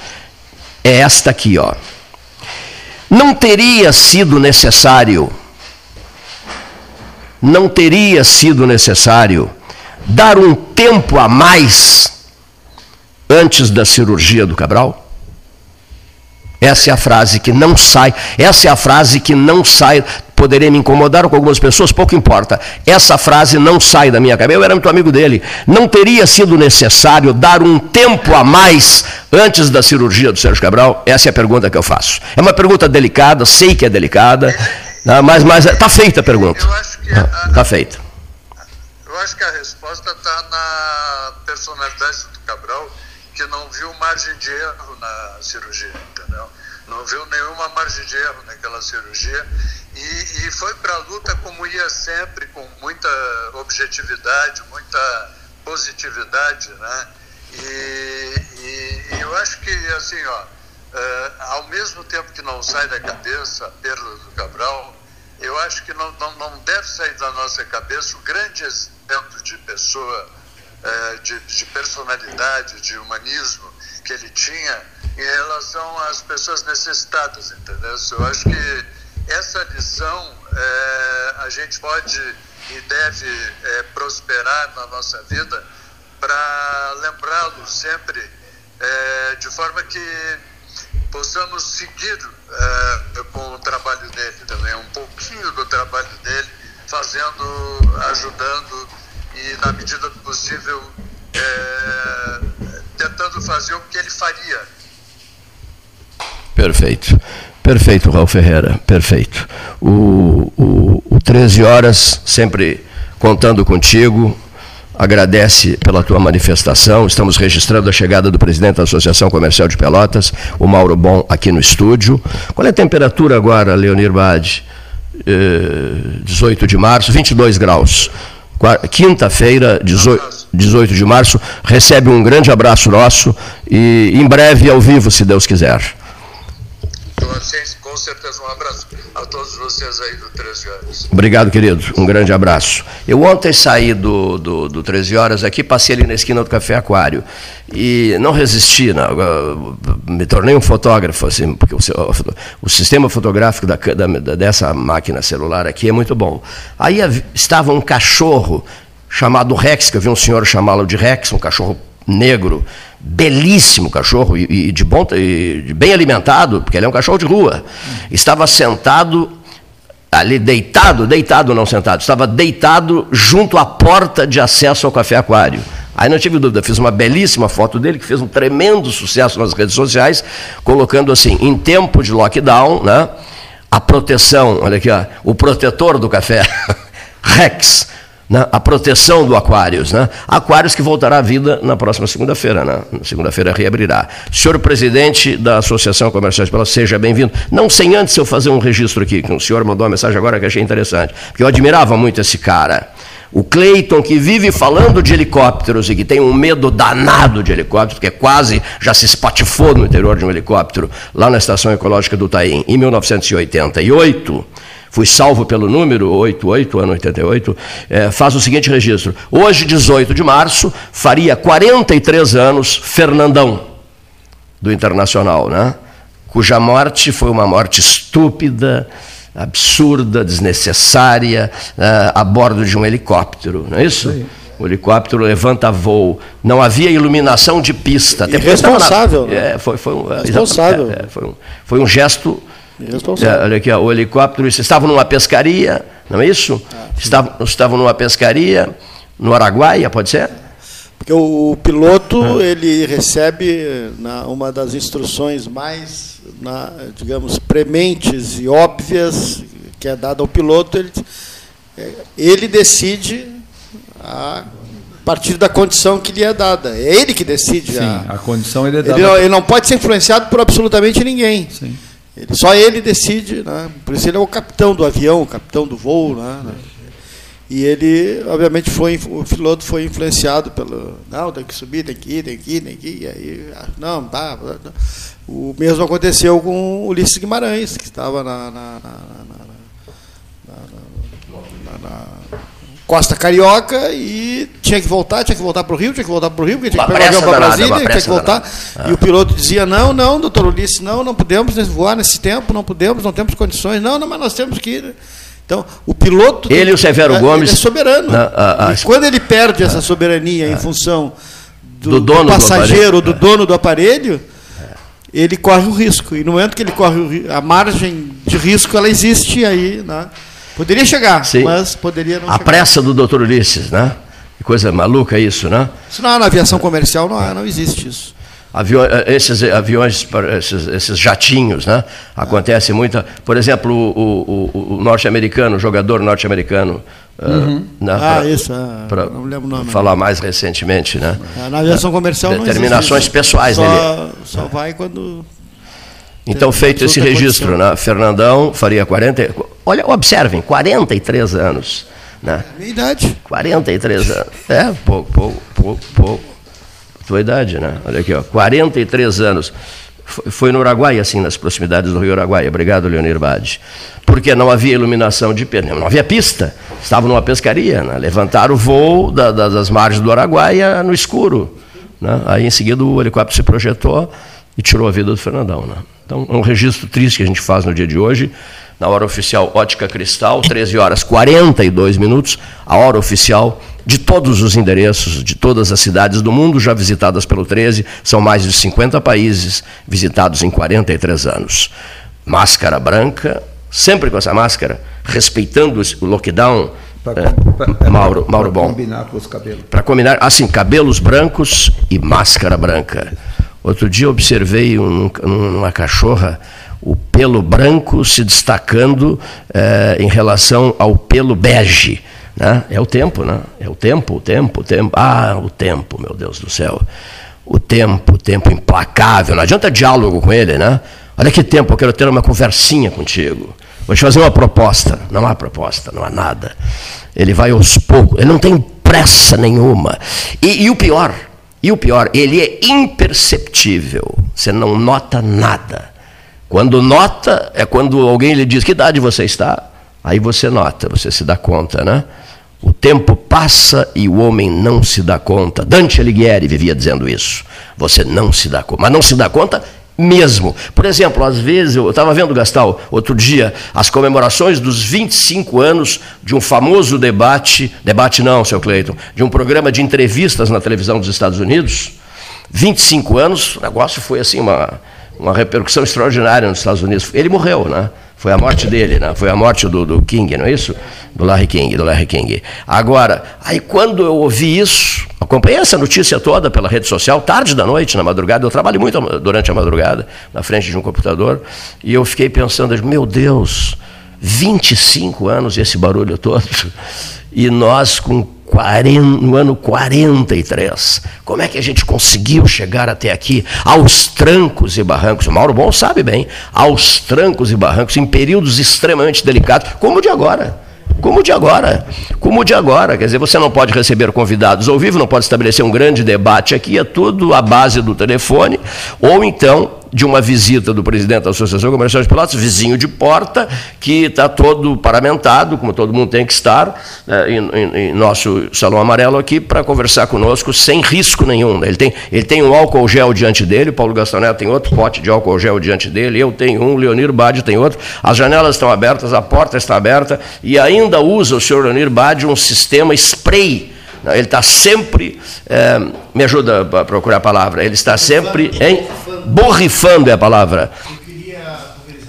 é esta aqui, ó. Não teria sido necessário, não teria sido necessário dar um tempo a mais antes da cirurgia do Cabral? Essa é a frase que não sai, essa é a frase que não sai. Poderia me incomodar com algumas pessoas, pouco importa. Essa frase não sai da minha cabeça. Eu era muito amigo dele. Não teria sido necessário dar um tempo a mais antes da cirurgia do Sérgio Cabral? Essa é a pergunta que eu faço. É uma pergunta delicada, sei que é delicada, né, mas está feita a pergunta. Está feita. Eu acho que a resposta está na personalidade do Cabral, que não viu margem de erro na cirurgia, entendeu? Não viu nenhuma margem de erro naquela cirurgia e, e foi para a luta como ia sempre, com muita objetividade, muita positividade, né? E, e, e eu acho que, assim, ó, uh, ao mesmo tempo que não sai da cabeça a perda do Cabral, eu acho que não, não, não deve sair da nossa cabeça o grande exemplo de pessoa, é, de, de personalidade, de humanismo que ele tinha em relação às pessoas necessitadas, entendeu? Eu acho que essa lição é, a gente pode e deve é, prosperar na nossa vida para lembrá-lo sempre é, de forma que possamos seguir é, com o trabalho dele também, um pouquinho do trabalho dele, fazendo, ajudando e, na medida do possível, é, tentando fazer o que ele faria. Perfeito. Perfeito, Raul Ferreira, perfeito. O, o, o 13 horas, sempre contando contigo, agradece pela tua manifestação. Estamos registrando a chegada do presidente da Associação Comercial de Pelotas, o Mauro Bom, aqui no estúdio. Qual é a temperatura agora, Leonir Bade? 18 de março, 22 graus. Quinta-feira, 18, 18 de março, recebe um grande abraço nosso e em breve ao vivo, se Deus quiser. Com certeza, um abraço a todos vocês aí do 13 Horas. Obrigado, querido. Um grande abraço. Eu ontem saí do, do, do 13 Horas aqui, passei ali na esquina do Café Aquário e não resisti, não. me tornei um fotógrafo, assim, porque o, o sistema fotográfico da, da, dessa máquina celular aqui é muito bom. Aí estava um cachorro chamado Rex, que eu vi um senhor chamá-lo de Rex, um cachorro negro, belíssimo cachorro e, e de bom, e bem alimentado, porque ele é um cachorro de rua. Estava sentado ali deitado, deitado não sentado, estava deitado junto à porta de acesso ao café aquário. Aí não tive dúvida, fiz uma belíssima foto dele, que fez um tremendo sucesso nas redes sociais, colocando assim, em tempo de lockdown, né, a proteção, olha aqui, ó, o protetor do café, Rex, né, a proteção do Aquários. Né? Aquários que voltará à vida na próxima segunda-feira. Né? Segunda-feira reabrirá. Senhor presidente da Associação Comercial de seja bem-vindo. Não sem antes eu fazer um registro aqui, que o senhor mandou uma mensagem agora que achei interessante, porque eu admirava muito esse cara. O Cleiton, que vive falando de helicópteros e que tem um medo danado de helicópteros, porque quase já se espatifou no interior de um helicóptero, lá na Estação Ecológica do Taim, em 1988 fui salvo pelo número 88, ano 88, é, faz o seguinte registro. Hoje, 18 de março, faria 43 anos Fernandão, do Internacional, né? cuja morte foi uma morte estúpida, absurda, desnecessária, uh, a bordo de um helicóptero, não é isso? Sim. O helicóptero levanta voo. Não havia iluminação de pista. Irresponsável. É, foi, foi, um, Responsável. É, foi, um, foi um gesto é, olha aqui, ó, o helicóptero, estavam numa pescaria, não é isso? Ah, estavam, estavam numa pescaria no Araguaia, pode ser? Porque o, piloto, ah. ele recebe na, uma das instruções mais, na, digamos, prementes e óbvias que é dada ao piloto, ele, é, ele decide a partir da condição que lhe é dada. É ele que decide. Sim, a, a condição ele é dada. Ele, ele, não pode ser influenciado por absolutamente ninguém. Sim. Ele, só ele decide, né? por isso ele é o capitão do avião, o capitão do voo. Né? E ele, obviamente, foi, o piloto foi influenciado pelo. Não, tem que subir, tem que ir, tem que ir, tem que ir. E aí, ah, não, tá. O mesmo aconteceu com Ulisses Guimarães, que estava na, na, na, na Costa Carioca e tinha que voltar, tinha que voltar para o Rio, tinha que voltar para o Rio, porque tinha que pegar o avião para Brasília, tinha que voltar. Ah. E o piloto dizia, não, não, doutor Ulisses, não, não podemos voar nesse tempo, não podemos, não temos condições, não, não, mas nós temos que ir. Então, o piloto. Ele e o Severo é, Gomes. é soberano. Na, e quando ele perde essa soberania em função do, do dono do passageiro, do, do dono do aparelho, ele corre o risco. E no momento que ele corre o risco, a margem de risco ela existe aí, né? Poderia chegar, Sim. mas poderia não A chegar. pressa do doutor Ulisses, né? Que coisa maluca isso, né? Isso não, na aviação comercial não, não existe isso. Avião, eh, esses aviões, esses, esses, jatinhos, né? Acontece muita. Por exemplo, o, o, o norte-americano, o jogador norte-americano. Eh, uhum. Né, ah, pra, isso. É, pra não lembro o nome. Falar mais recentemente, né? É, na aviação comercial Determinações pessoais só, dele. Só vai quando. Então, feito esse registro, né? Fernandão faria 40. Olha, observem, 43 anos. Né? Minha idade. 43 anos. É, pouco, pouco, pouco, pouco. Tua idade, né? Olha aqui, ó, 43 anos. Foi no Uruguai, assim, nas proximidades do Rio Uruguai. Obrigado, Leonir Bade. Porque não havia iluminação de pneu, não havia pista. Estavam numa pescaria, né? levantaram o voo da, da, das margens do Araguaia no escuro. Né? Aí, em seguida, o helicóptero se projetou e tirou a vida do Fernandão. Né? Então, é um registro triste que a gente faz no dia de hoje na hora oficial Ótica Cristal, 13 horas 42 minutos, a hora oficial de todos os endereços, de todas as cidades do mundo já visitadas pelo 13, são mais de 50 países visitados em 43 anos. Máscara branca, sempre com essa máscara, respeitando o lockdown. Pra, é, Mauro, Mauro Bom. Para combinar com os cabelos. Para combinar, assim, cabelos brancos e máscara branca. Outro dia observei um, uma cachorra o pelo branco se destacando é, em relação ao pelo bege. Né? É o tempo, né? É o tempo, o tempo, o tempo. Ah, o tempo, meu Deus do céu. O tempo, o tempo implacável. Não adianta diálogo com ele, né? Olha que tempo, eu quero ter uma conversinha contigo. Vou te fazer uma proposta. Não há proposta, não há nada. Ele vai aos poucos, ele não tem pressa nenhuma. E, e o pior, e o pior, ele é imperceptível. Você não nota nada. Quando nota, é quando alguém lhe diz que idade você está, aí você nota, você se dá conta, né? O tempo passa e o homem não se dá conta. Dante Alighieri vivia dizendo isso. Você não se dá conta, mas não se dá conta mesmo. Por exemplo, às vezes, eu estava vendo, Gastal, outro dia, as comemorações dos 25 anos de um famoso debate, debate não, seu Cleiton, de um programa de entrevistas na televisão dos Estados Unidos. 25 anos, o negócio foi assim, uma, uma repercussão extraordinária nos Estados Unidos. Ele morreu, né? Foi a morte dele, né? Foi a morte do, do King, não é isso? Do Larry King, do Larry King. Agora, aí quando eu ouvi isso, acompanhei essa notícia toda pela rede social, tarde da noite, na madrugada, eu trabalho muito durante a madrugada, na frente de um computador, e eu fiquei pensando, meu Deus, 25 anos esse barulho todo, e nós com 40, no ano 43. Como é que a gente conseguiu chegar até aqui, aos trancos e barrancos? O Mauro Bom sabe bem, aos trancos e barrancos, em períodos extremamente delicados, como o de agora. Como o de agora. Como o de agora. Quer dizer, você não pode receber convidados ao vivo, não pode estabelecer um grande debate aqui, é tudo à base do telefone, ou então de uma visita do presidente da Associação Comercial de Pelotas, vizinho de porta, que está todo paramentado, como todo mundo tem que estar, né, em, em, nosso salão amarelo aqui, para conversar conosco sem risco nenhum. Ele tem, ele tem um álcool gel diante dele, Paulo Gastaneto tem outro pote de álcool gel diante dele, eu tenho um, Leonir Bade tem outro, as janelas estão abertas, a porta está aberta, e ainda usa o senhor Leonir Bade um sistema spray ele está sempre, é, me ajuda a procurar a palavra, ele está sempre em borrifando é a palavra.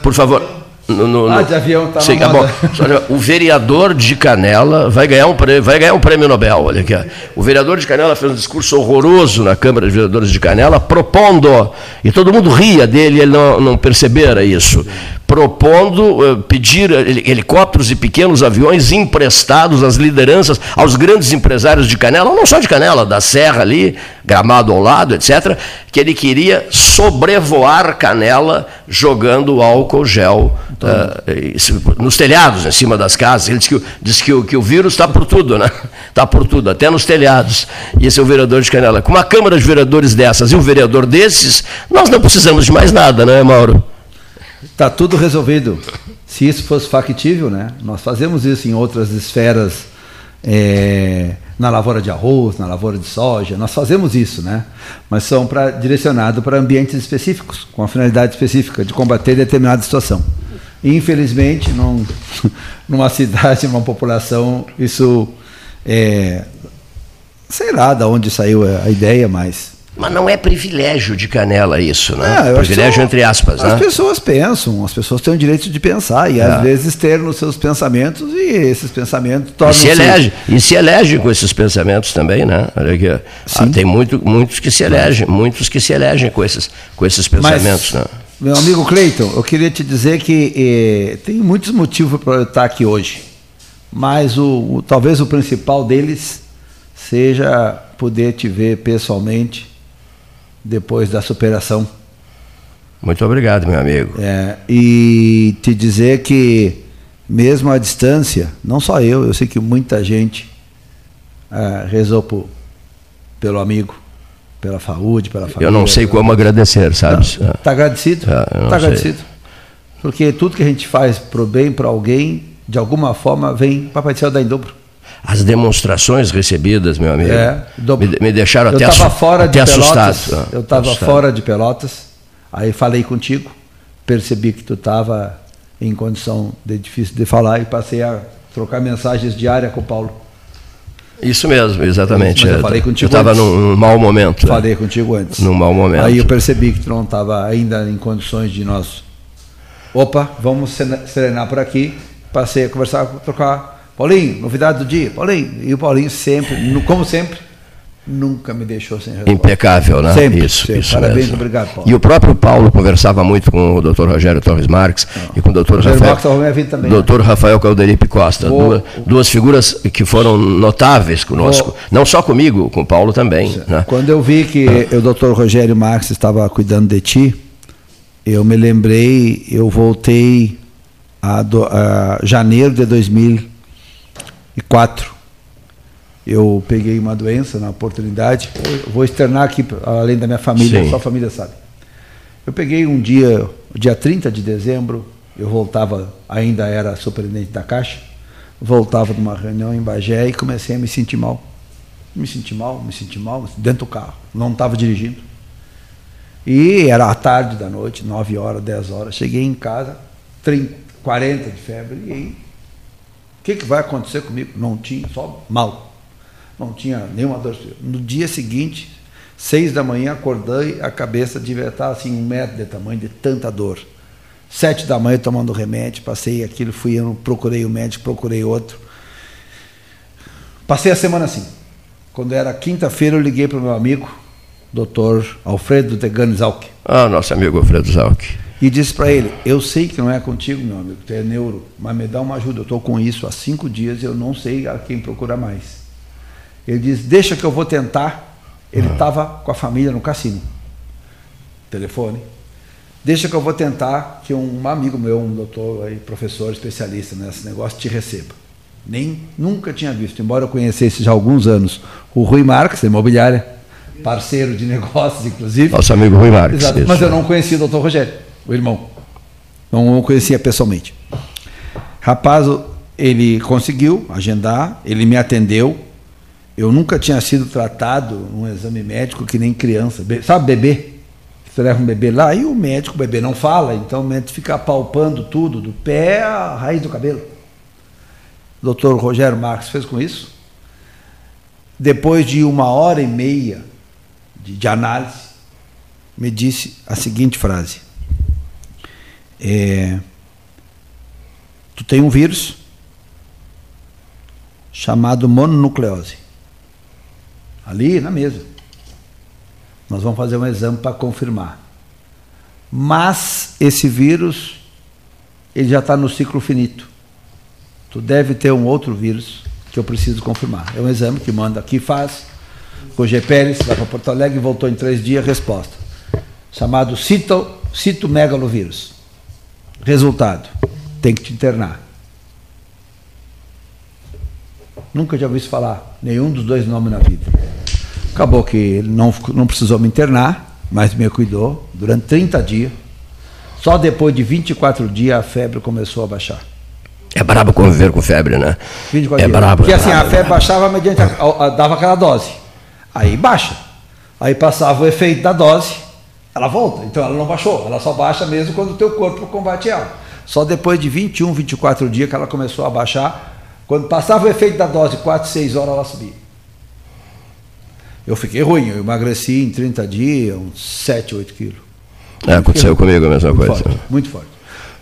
Por favor. No, no, ah, de avião está Sim, bom. O vereador de Canela vai ganhar um prêmio, vai ganhar um prêmio Nobel. Olha aqui. O vereador de Canela fez um discurso horroroso na Câmara de Vereadores de Canela, propondo, e todo mundo ria dele, ele não, não percebera isso propondo uh, pedir helicópteros e pequenos aviões emprestados às lideranças, aos grandes empresários de Canela, não só de Canela, da Serra ali, Gramado ao lado, etc., que ele queria sobrevoar Canela jogando álcool gel uh, nos telhados, em cima das casas. Ele disse que, disse que, o, que o vírus está por tudo, né? Está por tudo, até nos telhados. E esse é o vereador de Canela. Com uma Câmara de Vereadores dessas e um vereador desses, nós não precisamos de mais nada, não é, Mauro? Está tudo resolvido. Se isso fosse factível, né? nós fazemos isso em outras esferas, é, na lavoura de arroz, na lavoura de soja, nós fazemos isso, né? mas são para direcionado para ambientes específicos, com a finalidade específica de combater determinada situação. Infelizmente, num, numa cidade, numa população, isso é, sei lá de onde saiu a ideia, mas Mas não é privilégio de Canela isso, né? É, privilégio são- entre aspas, As né? pessoas pensam, as pessoas têm o direito de pensar e É. às vezes ter nos seus pensamentos e esses pensamentos E tornam-se... se elege, e se elege com esses pensamentos também, né? Olha aqui. Ah, tem muito, muitos que se elegem, muitos que se elegem com esses, com esses pensamentos, né? Meu amigo Cleiton, eu queria te dizer que eh, tem muitos motivos para eu estar aqui hoje, mas o, o- talvez o principal deles seja poder te ver pessoalmente depois da superação Muito obrigado, meu amigo. É, e te dizer que mesmo à distância, não só eu, eu sei que muita gente ah, rezou por, pelo amigo, pela saúde, pela família. Eu não sei como agradecer, sabe? Está agradecido? Ah, eu não Está sei. agradecido. Porque tudo que a gente faz pro bem para alguém, de alguma forma, vem Papai do Céu dar em dobro. As demonstrações recebidas, meu amigo, É, dobro. me, me deixaram eu até, assu- fora de até Pelotas. assustado. Eu estava Assustado. fora de Pelotas. Aí falei contigo, percebi que tu estava em condição de difícil de falar e passei a trocar mensagens diárias com o Paulo. Isso mesmo, exatamente. Mas eu É, falei contigo Eu estava num, num mau momento. né? Falei contigo antes. Num mau momento. Aí eu percebi que tu não estava ainda em condições de nós. Opa, vamos serenar por aqui. Passei a conversar, trocar. Paulinho, novidade do dia. Paulinho. E o Paulinho sempre, como sempre, nunca me deixou sem resposta. Impecável, né? Sempre, isso, sempre. isso Parabéns, mesmo. obrigado, Paulo. E o próprio Paulo conversava muito com o Dr. Rogério Torres Marques e com o Dr. Rogério Rafael, Marques salvou minha vida também, né? Dr. Rafael Calderipe Costa. Duas, duas figuras que foram notáveis conosco. Vou- Não só comigo, com o Paulo também. Né? Quando eu vi que o doutor Rogério Marques estava cuidando de ti, eu me lembrei, eu voltei a, do- a janeiro de 2004. Eu peguei uma doença na oportunidade, vou externar aqui, além da minha família, Sim. só a família sabe. Eu peguei um dia, dia 30 de dezembro, eu voltava, ainda era superintendente da Caixa, voltava de uma reunião em Bagé e comecei a me sentir mal. Me senti mal, me senti mal, dentro do carro, não estava dirigindo. E era à tarde da noite, 9 horas, 10 horas. Cheguei em casa, 30, 40 de febre, e que, que vai acontecer comigo? Não tinha, só mal. Não tinha nenhuma dor. No dia seguinte, seis da manhã, acordei, a cabeça devia estar assim, um metro de tamanho, de tanta dor. Sete da manhã tomando remédio, passei aquilo, fui, eu procurei o médico, procurei outro. Passei a semana assim. Quando era quinta-feira, eu liguei para o meu amigo, doutor Alfredo de Ganzalk, Ah, nosso amigo Alfredo Zalk. e disse para ele: Eu sei que não é contigo, meu amigo, tu é neuro, mas me dá uma ajuda. Eu estou com isso há cinco dias e eu não sei a quem procurar mais. Ele disse: Deixa que eu vou tentar. Ele estava com a família no cassino. Telefone. Deixa que eu vou tentar que um amigo meu, um doutor, aí, professor, especialista nesse negócio, te receba. Nem nunca tinha visto, embora eu conhecesse já há alguns anos o Rui Marques, da imobiliária, parceiro de negócios, inclusive. Nosso amigo Rui Marques. Exato, isso. mas eu não conhecia o doutor Rogério, o irmão. Não o conhecia pessoalmente. Rapaz, ele conseguiu agendar, ele me atendeu. Eu nunca tinha sido tratado num exame médico que nem criança. Be- Sabe bebê? Você leva um bebê lá e o médico, o bebê não fala, então o médico fica palpando tudo, do pé à raiz do cabelo. O doutor Rogério Marques fez com isso. Depois de uma hora e meia de, análise, me disse a seguinte frase: é, Tu tem um vírus chamado mononucleose. Ali na mesa. Nós vamos fazer um exame para confirmar. Mas esse vírus, ele já está no ciclo finito. Tu deve ter um outro vírus que eu preciso confirmar. É um exame que manda aqui, faz. Roger Pérez vai para Porto Alegre voltou em três dias, resposta. Chamado cito, citomegalovírus. Resultado, tem que te internar. Nunca tinha ouvido falar nenhum dos dois nomes na vida. Acabou que ele não, não precisou me internar, mas me cuidou durante 30 dias. Só depois de 24 dias a febre começou a baixar. É brabo conviver com febre, né? 24 é dias. brabo. Porque é assim, a brabo, febre né? baixava mediante. A, a- a- dava aquela dose. Aí baixa. Aí passava o efeito da dose, ela volta. Então ela não baixou. Ela só baixa mesmo quando o teu corpo combate ela. Só depois de 21, 24 dias que ela começou a baixar. Quando passava o efeito da dose, 4, 6 horas ela subia. Eu fiquei ruim, eu emagreci em 30 dias, uns 7, 8 quilos. É, aconteceu comigo a mesma muito coisa. Forte, muito forte.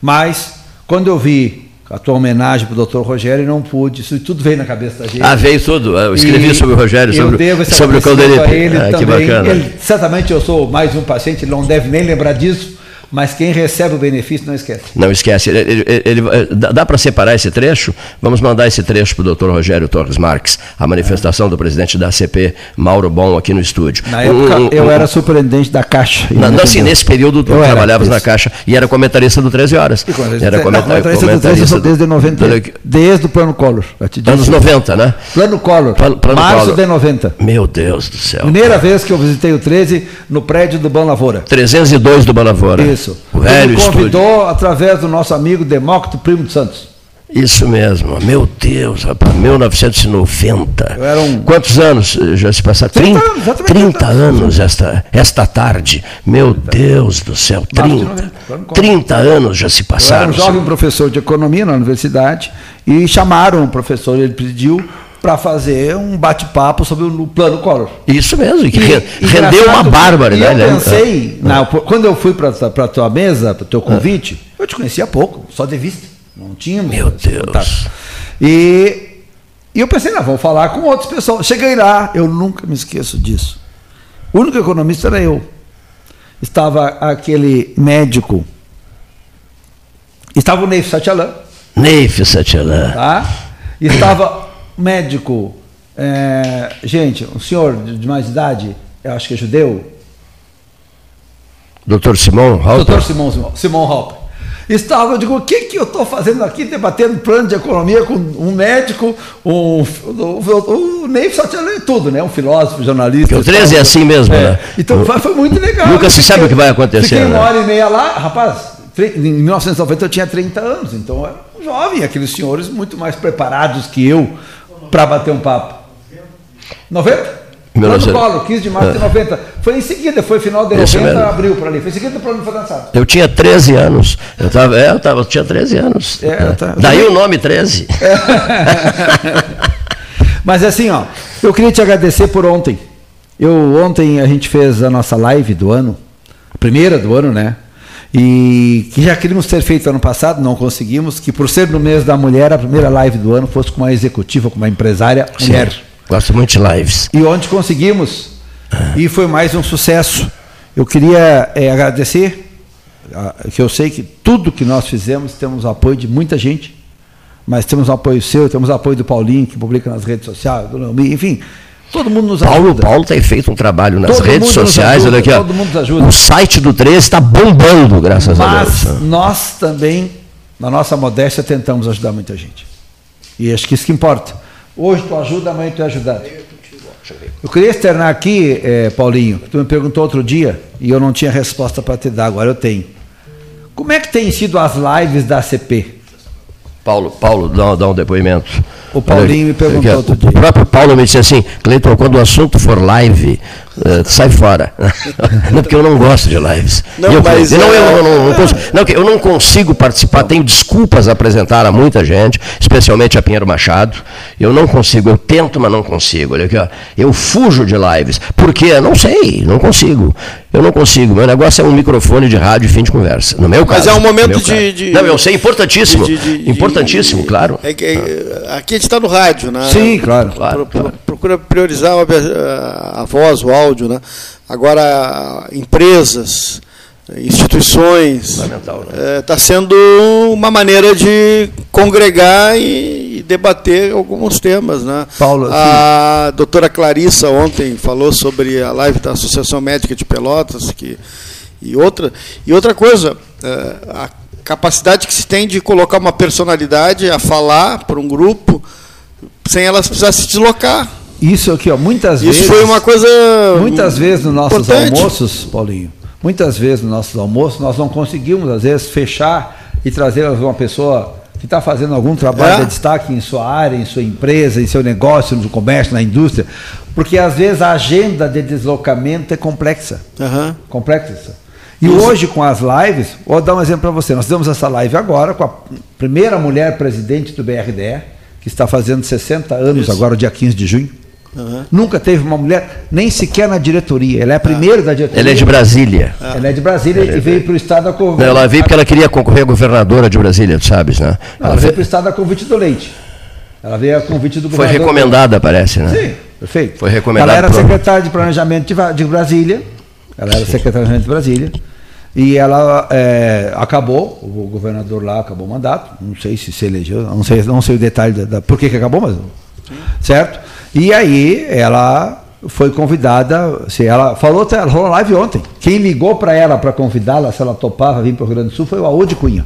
Mas, quando eu vi a tua homenagem para o doutor Rogério, não pude, isso tudo veio na cabeça da gente. Ah, veio tudo. Eu escrevi E sobre o Rogério, sobre, devo sobre o ele Ah, que bacana. Ele- certamente eu sou mais um paciente, ele não deve nem lembrar disso, mas quem recebe o benefício não esquece. Não esquece, ele, ele- ele- ele- dá, para separar esse trecho? Vamos mandar esse trecho para o doutor Rogério Torres Marques, a manifestação do presidente da ACP, Mauro Bom, aqui no estúdio. Na época, Um- um- eu um- era superintendente da Caixa. Na, não, assim, nesse período tu Eu era, trabalhavas na. Caixa e era comentarista do 13 Horas. E quando- Era não, comenta- comentarista do 13 eu sou desde, 90, do- desde o Plano Collor. anos 90, né? Plano Collor, Plano- Plano março Collor. de 90. Meu Deus do céu. Primeira vez que eu visitei o 13 no prédio do Bom Lavoura. 302 do Banavora. Isso. O velho Ele me estúdio. convidou através do nosso amigo Demócrito Primo de Santos. Isso mesmo. Meu Deus, rapaz, 1990. Eu era um- Quantos anos eh, já se passaram? 30 30, anos, exatamente 30 30 anos. esta, esta tarde. Meu Deus do céu, Março de 30. 90, plano Collor. 30 anos já se Eu era passaram. um jovem professor de economia na universidade e chamaram o professor, ele pediu para fazer um bate-papo sobre o plano Collor. Isso mesmo, que E- re- rendeu uma barbaridade. E eu né? pensei, na- quando eu fui para a tua mesa, para o teu convite, eu te conhecia pouco, só de vista. Não tínhamos. Meu Deus. contato. E, e eu pensei, não, vamos falar com outras pessoas. Cheguei lá, eu nunca me esqueço disso. O único economista era eu. Estava aquele médico. Estava o Neif Satyalan, Neif Satyalan. tá? Estava médico, é, gente, um senhor de mais idade, eu acho que é judeu, Doutor Simão Halper. doutor Simão, Simão, Simão Halper. Estava, eu digo, o que, que eu estou fazendo aqui debatendo plano de economia com um médico, um, o, o, o Ney Satyalan, tudo, né? Um filósofo, jornalista. Porque o 13 é assim mesmo, É. né? Então foi, foi muito legal. Nunca se sabe o que vai acontecer, Fiquei uma né? hora e meia lá, rapaz, em 1990 eu tinha 30 anos, então eu era um jovem, aqueles senhores muito mais preparados que eu para bater um papo. 90? Plano 1900. Collor, 15 de março de 90. Foi em seguida, foi final de Isso 90, mesmo. abril para ali. Foi em seguida o plano foi lançado. Eu tinha 13 anos. Eu, tava, é, eu, tava, eu tinha 13 anos. É, tá- Daí o nome 13. Mas assim, ó, eu queria te agradecer por ontem. Eu ontem a gente fez a nossa live do ano, a primeira do ano, né? E que já queríamos ter feito ano passado, não conseguimos, que por ser no mês da mulher, a primeira live do ano fosse com uma executiva, com uma empresária mulher. Gosto muito de lives. E onde conseguimos. E foi mais um sucesso. Eu queria eh, agradecer, que eu sei que tudo que nós fizemos temos o apoio de muita gente, mas temos o apoio seu, temos o apoio do Paulinho, que publica nas redes sociais, do Leomi, enfim, todo mundo nos Paulo, ajuda. Paulo tem feito um trabalho nas Todo redes sociais. ajuda, olha aqui, ó. todo mundo nos ajuda. O site do 13 está bombando, graças a Mas Deus. nós também, na nossa modéstia, tentamos ajudar muita gente. E acho que isso que importa. Hoje tu ajuda, amanhã tu é ajudado. Eu queria externar aqui, eh, Paulinho, tu me perguntou outro dia e eu não tinha resposta para te dar, agora eu tenho. Como é que tem sido as lives da ACP? Paulo, Paulo dá, dá um depoimento. O Paulinho Olha, me perguntou outro o dia. próprio Paulo me disse assim, Cleiton, quando o assunto for live, eh, sai fora. não, porque eu não gosto de lives. Não, eu, mas, não, é- eu não, não, consigo, não, eu não consigo participar, tenho desculpas a apresentar a muita gente, especialmente a Pinheiro Machado. Eu não consigo, eu tento, mas não consigo. Olha aqui, ó, eu fujo de lives. Por quê? Não sei, não consigo. Eu não consigo. Meu negócio é um microfone de rádio e fim de conversa. No meu Mas caso. é um momento de, de- Não, eu sei, importantíssimo. de- de- importantíssimo, claro. É que, é, aqui a gente está no rádio, né? Sim, claro. Claro, pro- claro. Procura priorizar a, a voz, o áudio, né? Agora, empresas, instituições, Fundamental, né? está sendo uma maneira de congregar e, e debater alguns temas, né? Paulo, a doutora Clarissa ontem falou sobre a live da Associação Médica de Pelotas, que e outra e outra coisa, eh, a capacidade que se tem de colocar uma personalidade a falar para um grupo sem elas precisar se deslocar. Isso aqui, ó, muitas Isso vezes. foi uma coisa Muitas vezes nos nossos importante. almoços, Paulinho, muitas vezes nos nossos almoços, nós não conseguimos, às vezes, fechar e trazer uma pessoa que está fazendo algum trabalho É. de destaque em sua área, em sua empresa, em seu negócio, no comércio, na indústria, porque às vezes a agenda de deslocamento é complexa. Aham. Complexa. E hoje, com as lives, vou dar um exemplo para você. Nós fizemos essa live agora com a primeira mulher presidente do BRDE, que está fazendo 60 anos Isso. agora, dia 15 de junho. Uhum. Nunca teve uma mulher, nem sequer na diretoria. Ela é a primeira ah. da diretoria. Ela é de Brasília. Ah. Ela é de Brasília ela e é veio para o estado da convite. Ela veio porque ela queria concorrer a governadora de Brasília, tu sabes, né? Ela, ela veio para o estado da convite do Leite. Ela veio a convite do governador. Foi recomendada, parece, né? Sim, perfeito. Foi recomendada. Ela era por... secretária de Planejamento de Brasília. Ela era Sim. secretária de Planejamento de Brasília. E ela é, acabou, o governador lá acabou o mandato, não sei se se elegeu, não sei, não sei o detalhe da, da por que, que acabou, mas. Sim. Certo? E aí ela foi convidada, se ela falou, ela falou live ontem. Quem ligou para ela para convidá-la, se ela topava vir para o Rio Grande do Sul, foi o Aode Cunha.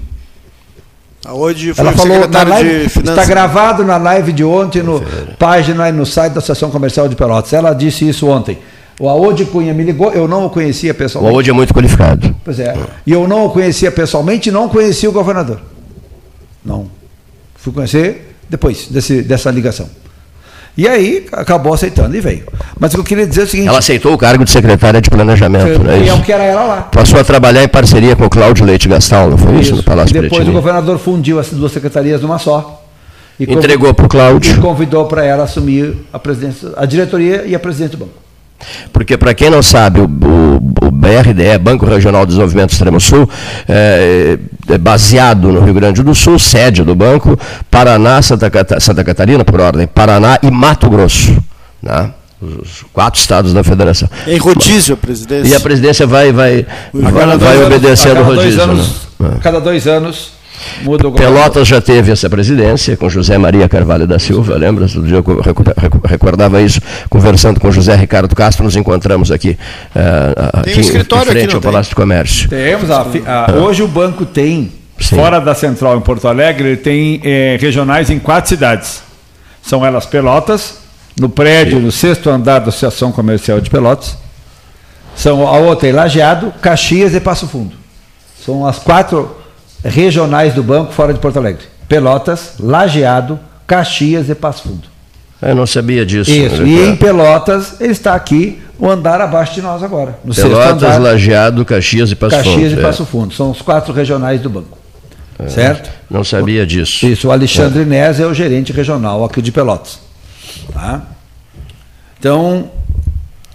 Aode foi ela falou na live, Está gravado na live de ontem, no página e no site da Associação Comercial de Pelotas. Ela disse isso ontem. O Aode Cunha me ligou, eu não o conhecia pessoalmente. O Aode é muito qualificado. Pois é. E eu não o conhecia pessoalmente e não conhecia o governador. Não. Fui conhecer depois desse, dessa ligação. E aí acabou aceitando e veio. Mas o que eu queria dizer é o seguinte. Ela aceitou o cargo de secretária de planejamento, foi, né? E é o que era ela lá. Passou a trabalhar em parceria com o Cláudio Leite Gastal, não foi isso? isso no Palácio e depois o governador fundiu as duas secretarias numa só. Entregou para o Cláudio. E convidou para ela assumir a presidência, a diretoria e a presidente do banco. Porque, para quem não sabe, o, o, o, BRDE, Banco Regional de Desenvolvimento Extremo Sul, é, é, baseado no Rio Grande do Sul, sede do banco, Paraná, Santa, Santa Catarina, por ordem, Paraná e Mato Grosso. Né? Os quatro estados da federação. Em rodízio a presidência. E a presidência vai, vai, vai, vai obedecendo o rodízio. Anos, né? Cada dois anos Pelotas já teve essa presidência com José Maria Carvalho da Silva, lembra? Outro dia eu recordava isso, conversando com José Ricardo Castro, nos encontramos aqui, uh, aqui um em frente aqui, ao Palácio do Comércio. Temos, a, a, hoje o banco tem, Sim. fora da central em Porto Alegre, ele tem eh, regionais em quatro cidades. São elas Pelotas, no prédio, Sim. no sexto andar da Associação Comercial de Pelotas. São a outra em Lajeado, Caxias e Passo Fundo. São as quatro regionais do banco fora de Porto Alegre. Pelotas, Lajeado, Caxias e Passo Fundo. Eu não sabia disso. Isso. E em Pelotas, ele está aqui, o andar abaixo de nós agora. No Pelotas, Lajeado, Caxias e Passo Caxias Fundo. Caxias e é. Passo Fundo. São os quatro regionais do banco. É. Certo? Não sabia disso. Isso. O Alexandre é. Inés é o gerente regional aqui de Pelotas. Tá? Então,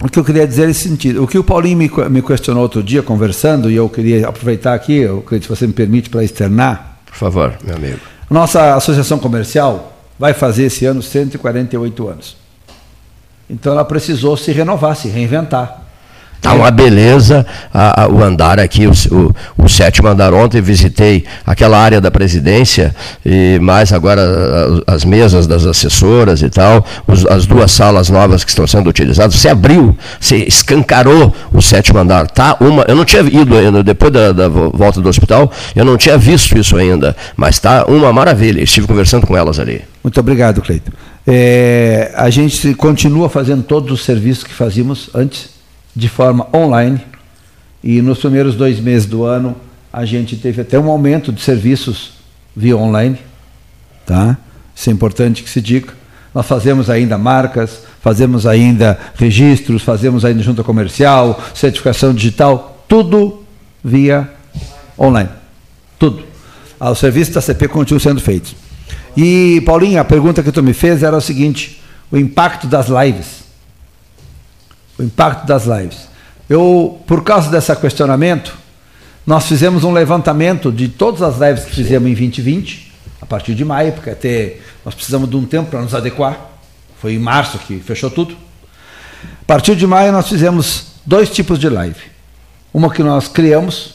o que eu queria dizer é esse sentido. O que o Paulinho me, me questionou outro dia, conversando, e eu queria aproveitar aqui, eu, se você me permite, para externar. Por favor, meu amigo. Nossa associação comercial vai fazer esse ano 148 anos. Então ela precisou se renovar, se reinventar. Está uma beleza a, a, o andar aqui, o, o, o, sétimo andar. Ontem visitei aquela área da presidência, e mais agora as mesas das assessoras e tal, os, as duas salas novas que estão sendo utilizadas. Você abriu, você escancarou o sétimo andar. Tá uma, eu não tinha ido ainda, depois da, da volta do hospital, eu não tinha visto isso ainda, mas está uma maravilha. Estive conversando com elas ali. Muito obrigado, Cleito. É, a gente continua fazendo todos os serviços que fazíamos antes de forma online. E nos primeiros dois meses do ano, a gente teve até um aumento de serviços via online. Tá? Isso é importante que se diga. Nós fazemos ainda marcas, fazemos ainda registros, fazemos ainda junta comercial, certificação digital, tudo via online. Tudo. Ah, o serviço da CP continua sendo feito. E, Paulinho, a pergunta que tu me fez era o seguinte: o impacto das lives o impacto das lives. Eu, por causa desse questionamento, nós fizemos um levantamento de todas as lives que fizemos em 2020, a partir de maio, porque até nós precisamos de um tempo para nos adequar. Foi em março que fechou tudo. A partir de maio nós fizemos dois tipos de live. Uma que nós criamos,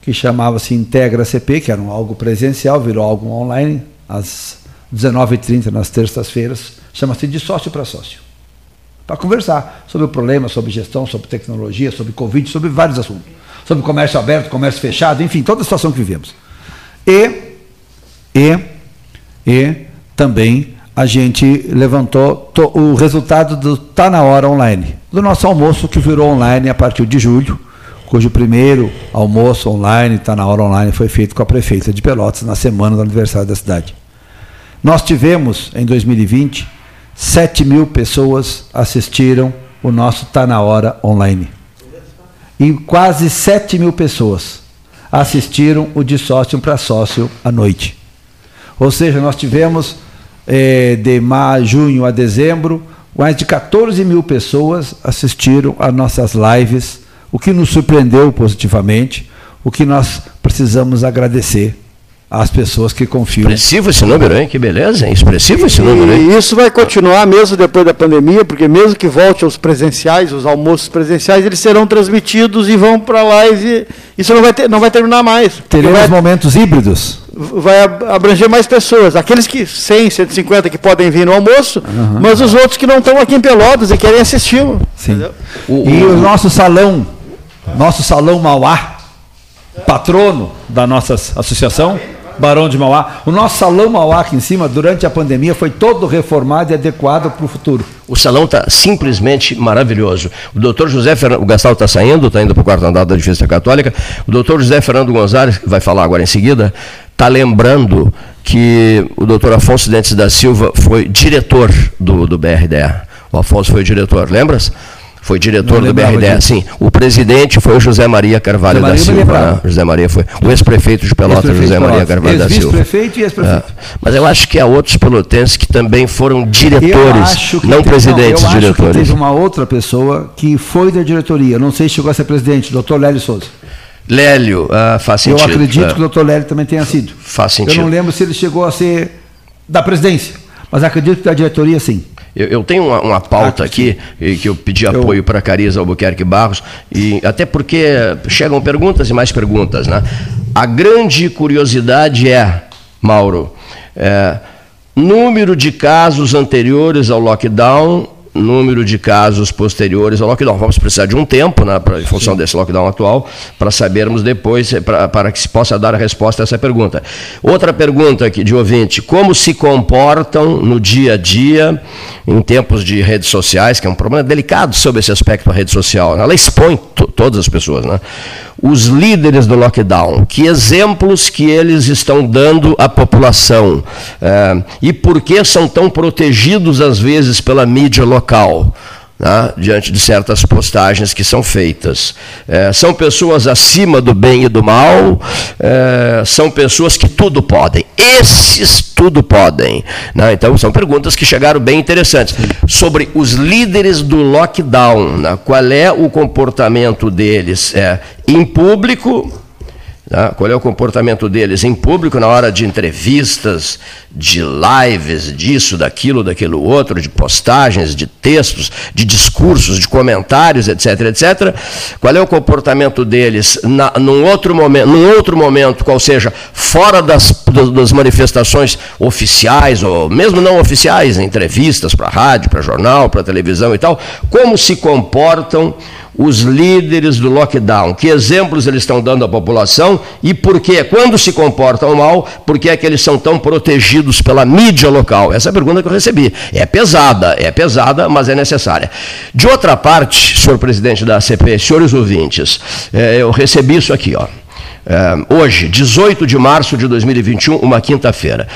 que chamava-se Integra CP, que era um algo presencial, virou algo online, às 19h30 nas terças-feiras, chama-se de sócio para sócio para conversar sobre o problema, sobre gestão, sobre tecnologia, sobre Covid, sobre vários assuntos. Sobre comércio aberto, comércio fechado, enfim, toda a situação que vivemos. E, e, e também a gente levantou o resultado do Tá na Hora Online, do nosso almoço que virou online a partir de julho, cujo primeiro almoço online, Tá na Hora Online, foi feito com a prefeita de Pelotas na semana do aniversário da cidade. Nós tivemos, em 2020, 7 mil pessoas assistiram o nosso Tá Na Hora online. E quase 7 mil pessoas assistiram o de sócio para sócio à noite. Ou seja, nós tivemos eh, de maio, junho a dezembro mais de 14 mil pessoas assistiram às nossas lives, o que nos surpreendeu positivamente, o que nós precisamos agradecer às pessoas que confiam. Expressivo esse número, hein? Que beleza, hein? Expressivo esse número, hein? E isso vai continuar mesmo depois da pandemia, porque mesmo que volte aos presenciais, os almoços presenciais, eles serão transmitidos e vão para a live. Isso não vai, ter, não vai terminar mais. Teremos vai, momentos híbridos? Vai abranger mais pessoas. Aqueles que 100, 150 que podem vir no almoço, uhum. mas os outros que não estão aqui em Pelotas e querem assistir. Sim. O, e o nosso salão, nosso salão Mauá, patrono da nossa associação, Barão de Mauá. O nosso salão Mauá aqui em cima, durante a pandemia, foi todo reformado e adequado para o futuro. O salão está simplesmente maravilhoso. O doutor José Fernando, o Gastal está saindo, está indo para o quarto andar da Defesa Católica. O doutor José Fernando Gonzalez, que vai falar agora em seguida, está lembrando que o doutor Afonso Dentes da Silva foi diretor do, do BRDA. O Afonso foi diretor, lembras? Foi diretor do BRDE. Sim, o presidente foi o José Maria Carvalho José Maria da Silva. Né? José Maria foi o ex-prefeito de Pelotas, ex José Maria Carvalho da Silva. Vice-prefeito e ex-prefeito. É. Mas eu acho que há outros pelotenses que também foram diretores, não tem, presidentes, não, eu diretores. Acho que teve uma outra pessoa que foi da diretoria, não sei se chegou a ser presidente, doutor Lélio Souza. Lélio, ah, faz sentido. Eu acredito é. que o doutor Lélio também tenha sido. Faz sentido. Eu não lembro se ele chegou a ser da presidência, mas acredito que da diretoria sim. Eu, eu tenho uma, uma pauta ah, aqui que eu pedi apoio eu... para Cariza Albuquerque Barros, e até porque chegam perguntas e mais perguntas. Né? A grande curiosidade é, Mauro, é, número de casos anteriores ao lockdown número de casos posteriores ao lockdown. Vamos precisar de um tempo, né, pra, em função Sim. desse lockdown atual, para sabermos depois, pra, para que se possa dar a resposta a essa pergunta. Outra pergunta aqui de ouvinte: como se comportam no dia a dia, em tempos de redes sociais, que é um problema delicado sobre esse aspecto da rede social? Ela expõe todas as pessoas, né? Os líderes do lockdown, que exemplos que eles estão dando à população é, e por que são tão protegidos às vezes pela mídia local né, diante de certas postagens que são feitas. É, são pessoas acima do bem e do mal, é, são pessoas que tudo podem. Esses tudo podem. Né? Então, são perguntas que chegaram bem interessantes. Sobre os líderes do lockdown, né? qual é o comportamento deles é, em público Tá? Qual é o comportamento deles em público na hora de entrevistas, de lives, disso, daquilo, daquilo outro, de postagens, de textos, de discursos, de comentários, etc, etc. Qual é o comportamento deles na, num, outro momento, num outro momento, qual seja, fora das, das manifestações oficiais, ou mesmo não oficiais, entrevistas para rádio, para jornal, para televisão e tal, como se comportam os líderes do lockdown, que exemplos eles estão dando à população e por que, quando se comportam mal, por que é que eles são tão protegidos pela mídia local? Essa é a pergunta que eu recebi. É pesada, é pesada, mas é necessária. De outra parte, senhor presidente da ACP, senhores ouvintes, é, eu recebi isso aqui, ó. É, hoje, 18 de março de 2021, uma quinta-feira.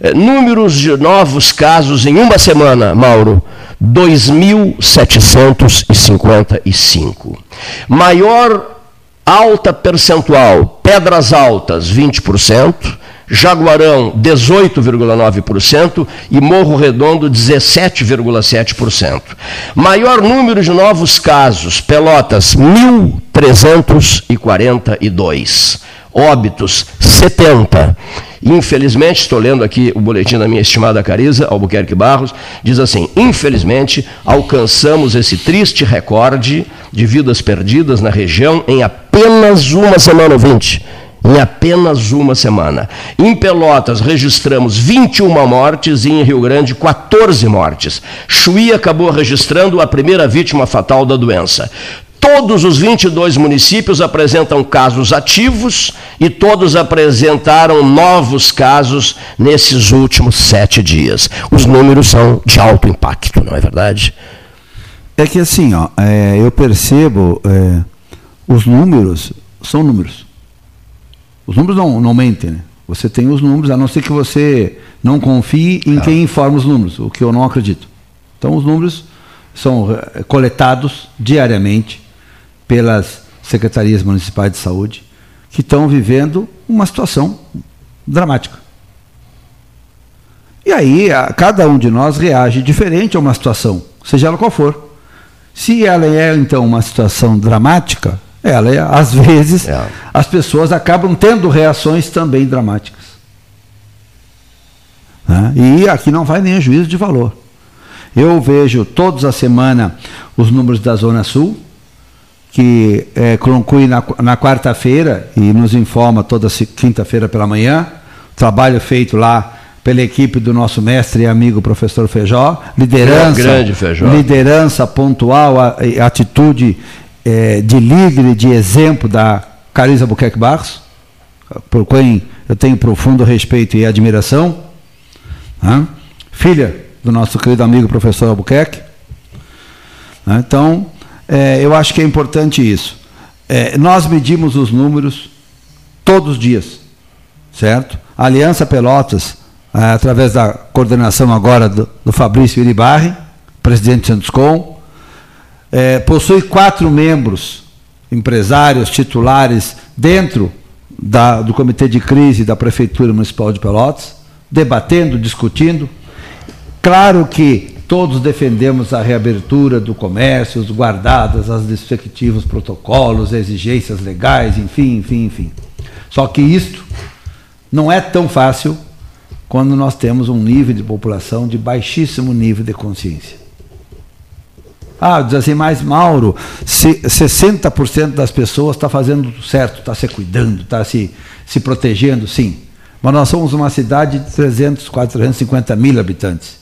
É, números de novos casos em uma semana, Mauro. 2.755. Maior alta percentual, Pedras Altas, 20%, Jaguarão, 18,9% e Morro Redondo, 17,7%. Maior número de novos casos, Pelotas, 1.342. Óbitos, 70. Infelizmente, estou lendo aqui o boletim da minha estimada Cariza, Albuquerque Barros, diz assim: infelizmente, alcançamos esse triste recorde de vidas perdidas na região em apenas uma semana ouvinte. Em apenas uma semana. Em Pelotas registramos 21 mortes e em Rio Grande 14 mortes. Chuí acabou registrando a primeira vítima fatal da doença. Todos os 22 municípios apresentam casos ativos e todos apresentaram novos casos nesses últimos sete dias. Os números são de alto impacto, não é verdade? É que assim, ó, é, eu percebo, é, os números são números. Os números não, não mentem, né? Você tem os números, a não ser que você não confie em ah. quem informa os números, o que eu não acredito. Então, os números são é, coletados diariamente pelas secretarias municipais de saúde, que estão vivendo uma situação dramática. E aí, a, cada um de nós reage diferente a uma situação. seja ela qual for. Se ela é, então, uma situação dramática, ela, às vezes, é. as pessoas acabam tendo reações também dramáticas. Né? E aqui não vai nem juízo de valor. Eu vejo todos a semana os números da Zona Sul, que é, conclui na, na quarta-feira e nos informa toda quinta-feira pela manhã. Trabalho feito lá pela equipe do nosso mestre e amigo professor Feijó. Liderança, grande Feijó. liderança pontual, a, a atitude é, de líder de exemplo da Carisa Buquerque Barros, por quem eu tenho profundo respeito e admiração. Né? Filha do nosso querido amigo professor Albuquerque. Né? Então, é, eu acho que é importante isso. É, nós medimos os números todos os dias, certo? A Aliança Pelotas, é, através da coordenação agora do, do Fabrício Iribarri, presidente do Santos é, possui quatro membros, empresários, titulares, dentro da, do Comitê de Crise da Prefeitura Municipal de Pelotas, debatendo, discutindo. Claro que todos defendemos a reabertura do comércio, guardadas, as respectivos protocolos, exigências legais, enfim, enfim, enfim. Só que isto não é tão fácil quando nós temos um nível de população de baixíssimo nível de consciência. Ah, diz assim, mas Mauro, 60% das pessoas está fazendo certo, está se cuidando, está se, se protegendo, sim. Mas nós somos uma cidade de 300, 450 mil habitantes.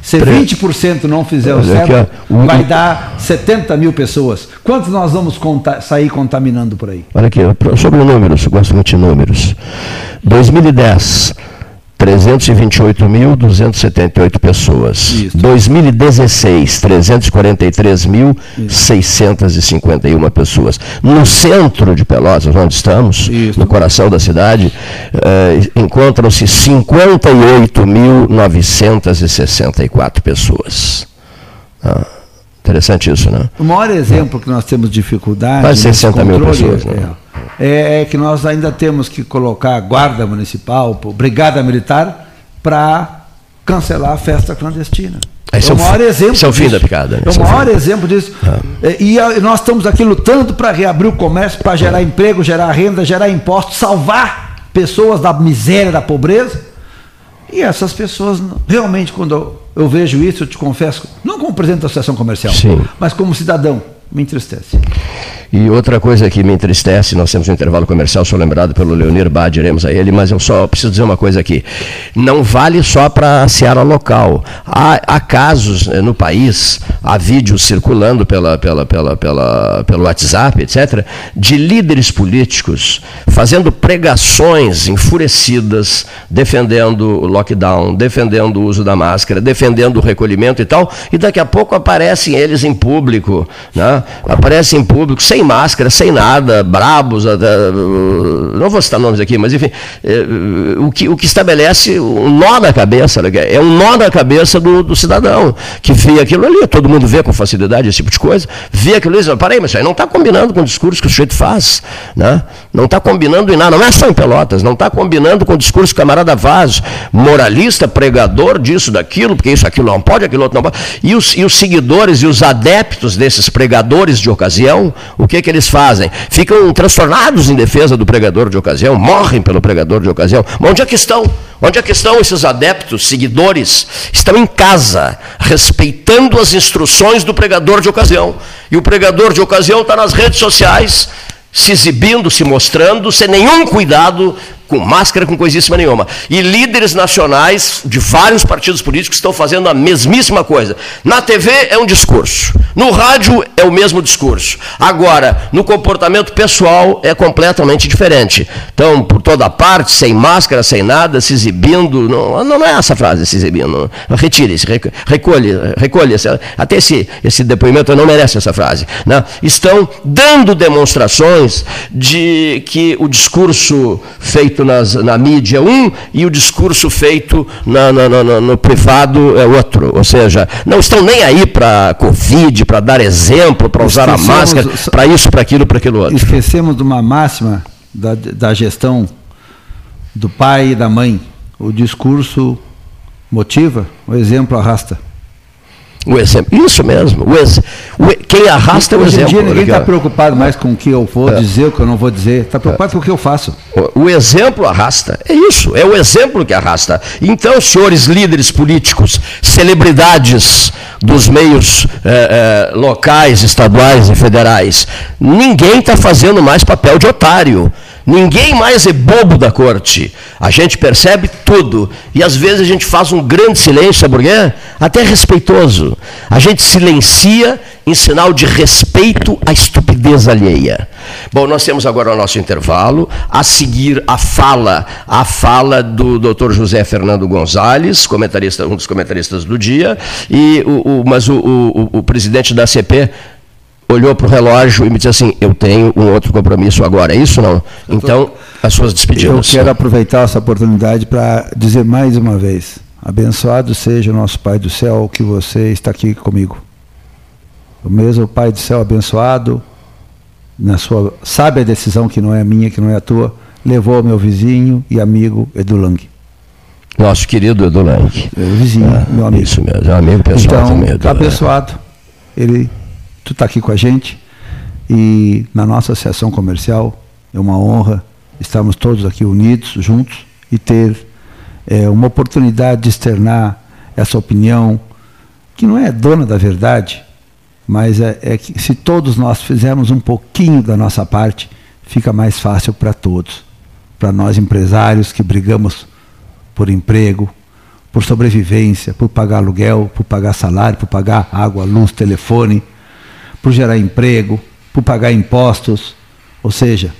Se 20% não fizer o certo, vai dar 70 mil pessoas. Quantos nós vamos contar, sair contaminando por aí? Olha aqui, sobre números, eu gosto muito de números. 2010, 328.278 pessoas. Isso. 2016, 343.651 pessoas. No centro de Pelotas, onde estamos, Isso. no coração da cidade, eh, encontram-se 58.964 pessoas. Ah, interessante isso, né? O maior exemplo que nós temos dificuldade. Quase 60 mil pessoas, né? É é, é que nós ainda temos que colocar guarda municipal, brigada militar, para cancelar a festa clandestina. Esse é o maior exemplo. Esse é o fim disso. da picada. É o maior exemplo disso. Ah. É, e nós estamos aqui lutando para reabrir o comércio, para gerar emprego, gerar renda, gerar impostos, salvar pessoas da miséria, da pobreza. E essas pessoas, realmente, quando eu, vejo isso, eu te confesso, não como presidente da associação comercial, Sim. mas como cidadão, me entristece. E outra coisa que me entristece, nós temos um intervalo comercial, sou lembrado pelo Leonir Bad, iremos a ele, mas eu só preciso dizer uma coisa aqui. Não vale só para a seara local. Há, há, casos eh, no país, há vídeos circulando pela, pela, pela, pela, pelo WhatsApp, etc., de líderes políticos fazendo pregações enfurecidas, defendendo o lockdown, defendendo o uso da máscara, defendendo o recolhimento e tal, e daqui a pouco aparecem eles em público, né? Aparecem em público, sem máscara, sem nada, brabos, não vou citar nomes aqui, mas enfim, é, o que, o que estabelece um nó na cabeça, né, é um nó na cabeça do, do cidadão, que vê aquilo ali, todo mundo vê com facilidade esse tipo de coisa, vê aquilo ali e diz, peraí, mas isso aí não está combinando com o discurso que o sujeito faz, né? não está combinando em nada, não é só em Pelotas, não está combinando com o discurso camarada Vaz, moralista, pregador disso, daquilo, porque isso, aquilo não pode, aquilo outro não pode, e os, e os seguidores e os adeptos desses pregadores de ocasião, o que, que eles fazem? Ficam transtornados em defesa do pregador de ocasião, morrem pelo pregador de ocasião. Mas onde é que estão? Onde é que estão esses adeptos, seguidores? Estão em casa, respeitando as instruções do pregador de ocasião. E o pregador de ocasião está nas redes sociais, se exibindo, se mostrando, sem nenhum cuidado com máscara, com coisíssima nenhuma. E líderes nacionais de vários partidos políticos estão fazendo a mesmíssima coisa. Na TV é um discurso, no rádio é o mesmo discurso. Agora, no comportamento pessoal é completamente diferente. Então, por toda parte, sem máscara, sem nada, se exibindo, não, não é essa frase, se exibindo. Retire-se, recolhe, recolhe. Até esse, esse depoimento não merece essa frase. Né? Estão dando demonstrações de que o discurso feito feito nas, na mídia um e o discurso feito na, na, na, no privado é outro. Ou seja, não estão nem aí para Covid, para dar exemplo, para usar a máscara, para isso, para aquilo, para aquilo outro. Esquecemos de uma máxima da, da gestão do pai e da mãe. O discurso motiva, o exemplo arrasta. O exemplo, isso mesmo. O ex, o, quem arrasta é o Hoje em exemplo. dia ninguém está Legal. preocupado mais com o que eu vou É. dizer, o que eu não vou dizer. Está preocupado com o que eu faço. O- O exemplo arrasta. É isso, é o exemplo que arrasta. Então, senhores líderes políticos, celebridades dos meios eh, eh, locais, estaduais e federais, ninguém está fazendo mais papel de otário. Ninguém mais é bobo da corte. A gente percebe tudo. E às vezes a gente faz um grande silêncio, sabe por quê? Até respeitoso. A gente silencia em sinal de respeito à estupidez alheia. Bom, nós temos agora o nosso intervalo. A seguir, a fala, a fala do Dr. José Fernando Gonzalez, comentarista, um dos comentaristas do dia. E o, o- mas o, o- o presidente da CP olhou para o relógio e me disse assim: Eu tenho um outro compromisso agora. É isso não? Então, as suas Eu despedidas. quero aproveitar essa oportunidade para dizer mais uma vez: abençoado seja o nosso Pai do céu que você está aqui comigo. O mesmo Pai do céu abençoado, na sua sábia decisão, que não é minha, que não é a tua, levou meu vizinho e amigo Edu Lang. Nosso querido Edu Lang. É, vizinho, meu amigo. Isso mesmo, é um amigo pessoal então, também. Edu Lang. abençoado. Ele, tu está aqui com a gente e na nossa associação comercial é uma honra estarmos todos aqui unidos, juntos e ter é, uma oportunidade de externar essa opinião que não é dona da verdade, mas é, é que se todos nós fizermos um pouquinho da nossa parte, fica mais fácil para todos. Para nós empresários que brigamos por emprego, por sobrevivência, por pagar aluguel, por pagar salário, por pagar água, luz, telefone, por gerar emprego, por pagar impostos. Ou seja,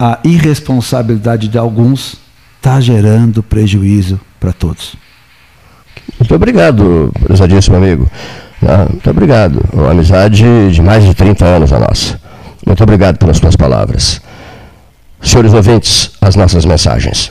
a irresponsabilidade de alguns está gerando prejuízo para todos. Muito obrigado, prezadíssimo amigo. Ah, muito obrigado. Uma amizade de mais de 30 anos a nossa. Muito obrigado pelas suas palavras. Senhores ouvintes, as nossas mensagens.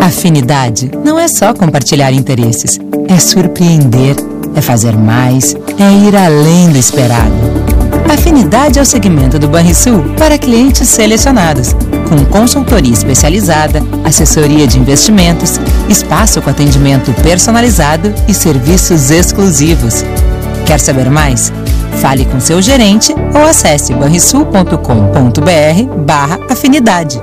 Afinidade não é só compartilhar interesses, é surpreender, é fazer mais, é ir além do esperado. Afinidade é o segmento do Banrisul para clientes selecionados, com consultoria especializada, assessoria de investimentos, espaço com atendimento personalizado e serviços exclusivos. Quer saber mais? Fale com seu gerente ou acesse banrisul.com.br barra afinidade.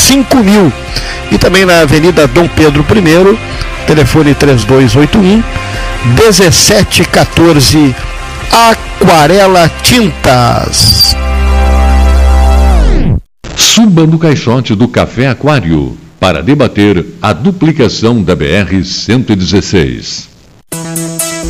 5000. E também na Avenida Dom Pedro I, telefone 3281 1714. Aquarela Tintas. Suba no caixote do Café Aquário para debater a duplicação da BR-116.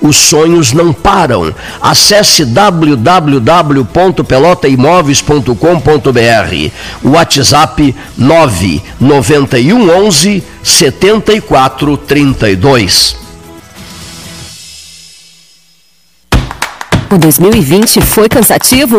os sonhos não param. Acesse www.pelotaimoveis.com.br. WhatsApp 991 11 7432. O 2020 foi cansativo?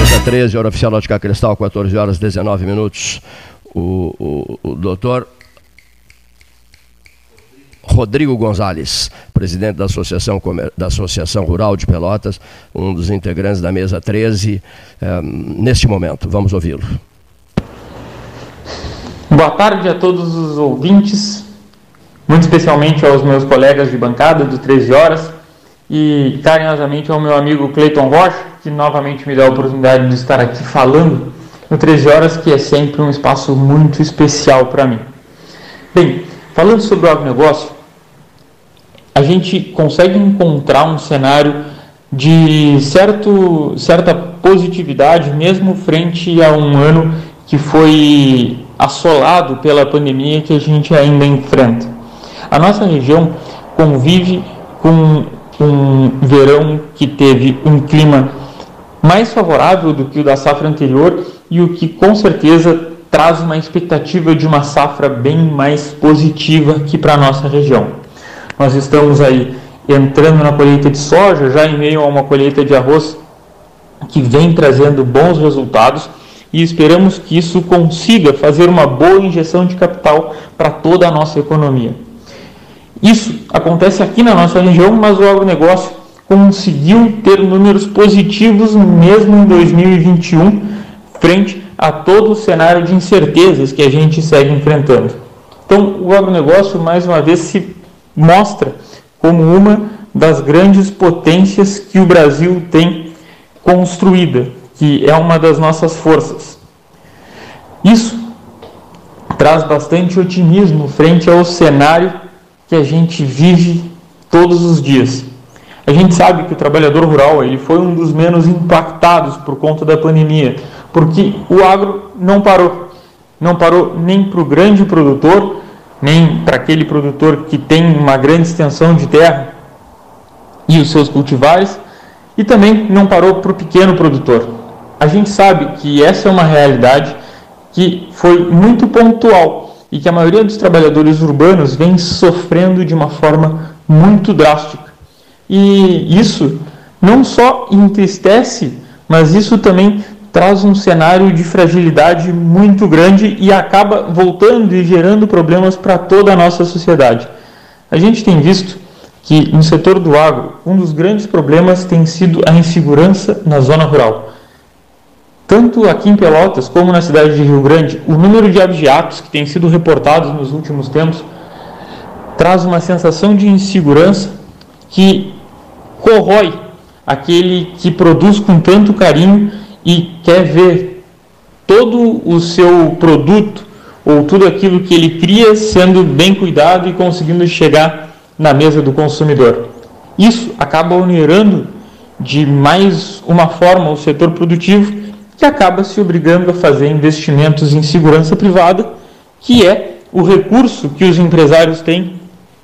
Mesa 13, hora oficial Ótica Cristal, 14 horas 19 minutos. O, o, o doutor Rodrigo Gonzalez, presidente da Associação, da Associação Rural de Pelotas, um dos integrantes da mesa 13, eh, neste momento. Vamos ouvi-lo. Boa tarde a todos os ouvintes, muito especialmente aos meus colegas de bancada do 13 Horas e carinhosamente ao meu amigo Cleiton Rocha, que novamente me dá a oportunidade de estar aqui falando no 13 Horas, que é sempre um espaço muito especial para mim. Bem, falando sobre o agronegócio, a gente consegue encontrar um cenário de certo, certa positividade, mesmo frente a um ano que foi assolado pela pandemia que a gente ainda enfrenta. A nossa região convive com um verão que teve um clima mais favorável do que o da safra anterior e o que com certeza traz uma expectativa de uma safra bem mais positiva aqui para a nossa região. Nós estamos aí entrando na colheita de soja, já em meio a uma colheita de arroz que vem trazendo bons resultados e esperamos que isso consiga fazer uma boa injeção de capital para toda a nossa economia. Isso acontece aqui na nossa região, mas o agronegócio conseguiu ter números positivos mesmo em 2021, frente a todo o cenário de incertezas que a gente segue enfrentando. Então, o agronegócio, mais uma vez, se mostra como uma das grandes potências que o Brasil tem construída, que é uma das nossas forças. Isso traz bastante otimismo frente ao cenário que a gente vive todos os dias. A gente sabe que o trabalhador rural ele foi um dos menos impactados por conta da pandemia, porque o agro não parou. Não parou nem para o grande produtor, nem para aquele produtor que tem uma grande extensão de terra e os seus cultivares, e também não parou para o pequeno produtor. A gente sabe que essa é uma realidade que foi muito pontual e que a maioria dos trabalhadores urbanos vem sofrendo de uma forma muito drástica. E isso não só entristece, mas isso também traz um cenário de fragilidade muito grande e acaba voltando e gerando problemas para toda a nossa sociedade. A gente tem visto que no setor do agro, um dos grandes problemas tem sido a insegurança na zona rural. Tanto aqui em Pelotas como na cidade de Rio Grande, o número de abjeatos que tem sido reportados nos últimos tempos traz uma sensação de insegurança que corrói aquele que produz com tanto carinho e quer ver todo o seu produto ou tudo aquilo que ele cria sendo bem cuidado e conseguindo chegar na mesa do consumidor. Isso acaba onerando de mais uma forma o setor produtivo que acaba se obrigando a fazer investimentos em segurança privada, que é o recurso que os empresários têm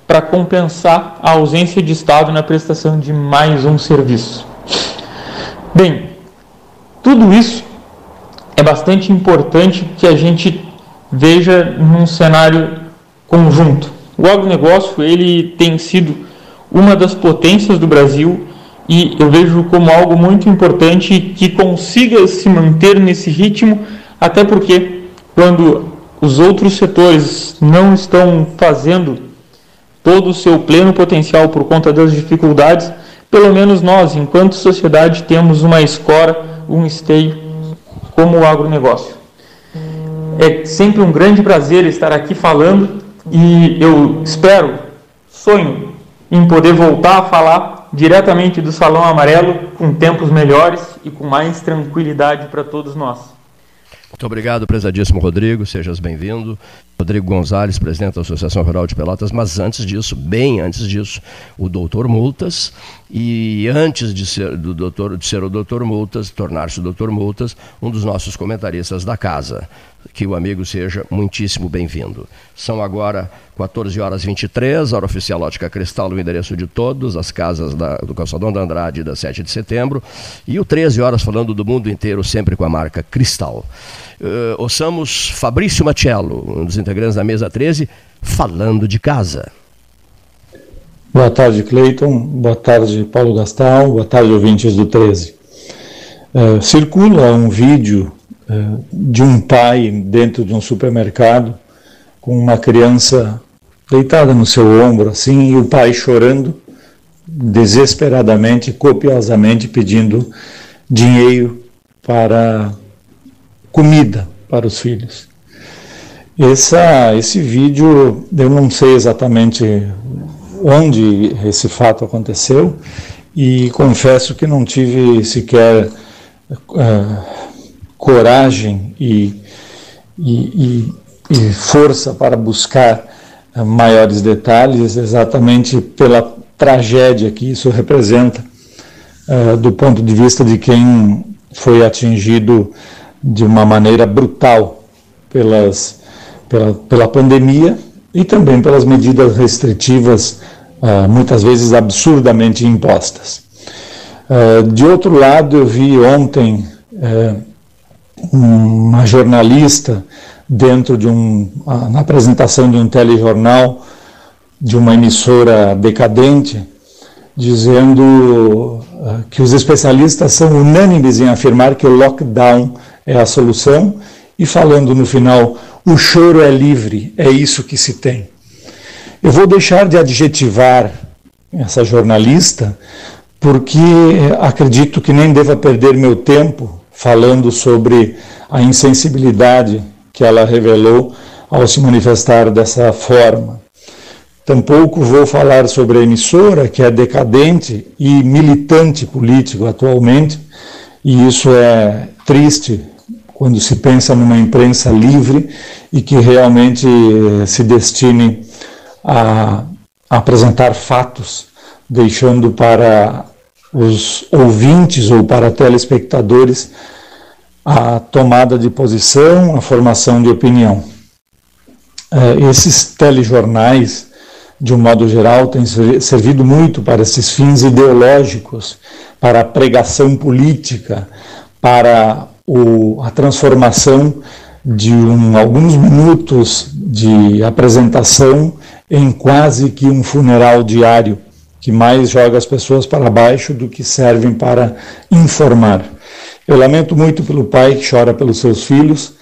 para compensar a ausência de Estado na prestação de mais um serviço. Bem, tudo isso é bastante importante que a gente veja num cenário conjunto. O agronegócio ele tem sido uma das potências do Brasil e eu vejo como algo muito importante que consiga se manter nesse ritmo, até porque quando os outros setores não estão fazendo todo o seu pleno potencial por conta das dificuldades, pelo menos nós, enquanto sociedade, temos uma escora um esteio como o agronegócio. É sempre um grande prazer estar aqui falando e eu espero, sonho em poder voltar a falar diretamente do Salão Amarelo com tempos melhores e com mais tranquilidade para todos nós. Muito obrigado, prezadíssimo Rodrigo, sejas bem-vindo. Rodrigo Gonzalez, presidente da Associação Rural de Pelotas, mas antes disso, bem antes disso, o doutor Multas, e antes de ser, do doutor, de ser o doutor Multas, tornar-se o doutor Multas, um dos nossos comentaristas da casa. Que o amigo seja muitíssimo bem-vindo. São agora 14 horas 23, hora oficial Ótica Cristal, o endereço de todos, as casas da, do Calçadão da Andrade da 7 de setembro, e o 13 horas falando do mundo inteiro, sempre com a marca Cristal. Uh, ouçamos Fabrício Machello, um dos integrantes da mesa 13, falando de casa. Boa tarde, Cleiton. Boa tarde, Paulo Gastal. Boa tarde, ouvintes do 13. Uh, circula um vídeo de um pai dentro de um supermercado com uma criança deitada no seu ombro, assim, e o pai chorando desesperadamente, copiosamente, pedindo dinheiro para comida para os filhos. Essa, esse vídeo, eu não sei exatamente onde esse fato aconteceu e confesso que não tive sequer uh, coragem e, e, e, força para buscar uh, maiores detalhes, exatamente pela tragédia que isso representa uh, do ponto de vista de quem foi atingido de uma maneira brutal pelas pela, pela pandemia e também pelas medidas restritivas, uh, muitas vezes absurdamente impostas. Uh, de outro lado, eu vi ontem uma jornalista dentro de um, na apresentação de um telejornal de uma emissora decadente, dizendo que os especialistas são unânimes em afirmar que o lockdown é a solução e falando no final o choro é livre, é isso que se tem. Eu vou deixar de adjetivar essa jornalista, porque acredito que nem deva perder meu tempo falando sobre a insensibilidade que ela revelou ao se manifestar dessa forma. Tampouco vou falar sobre a emissora, que é decadente e militante político atualmente, E isso é triste quando se pensa numa imprensa livre e que realmente eh, se destine a apresentar fatos, deixando para os ouvintes ou para telespectadores a tomada de posição, a formação de opinião. Eh, esses telejornais, de um modo geral, têm servido muito para esses fins ideológicos, para a pregação política, para o, a transformação de um, alguns minutos de apresentação em quase que um funeral diário, que mais joga as pessoas para baixo do que servem para informar. Eu lamento muito pelo pai que chora pelos seus filhos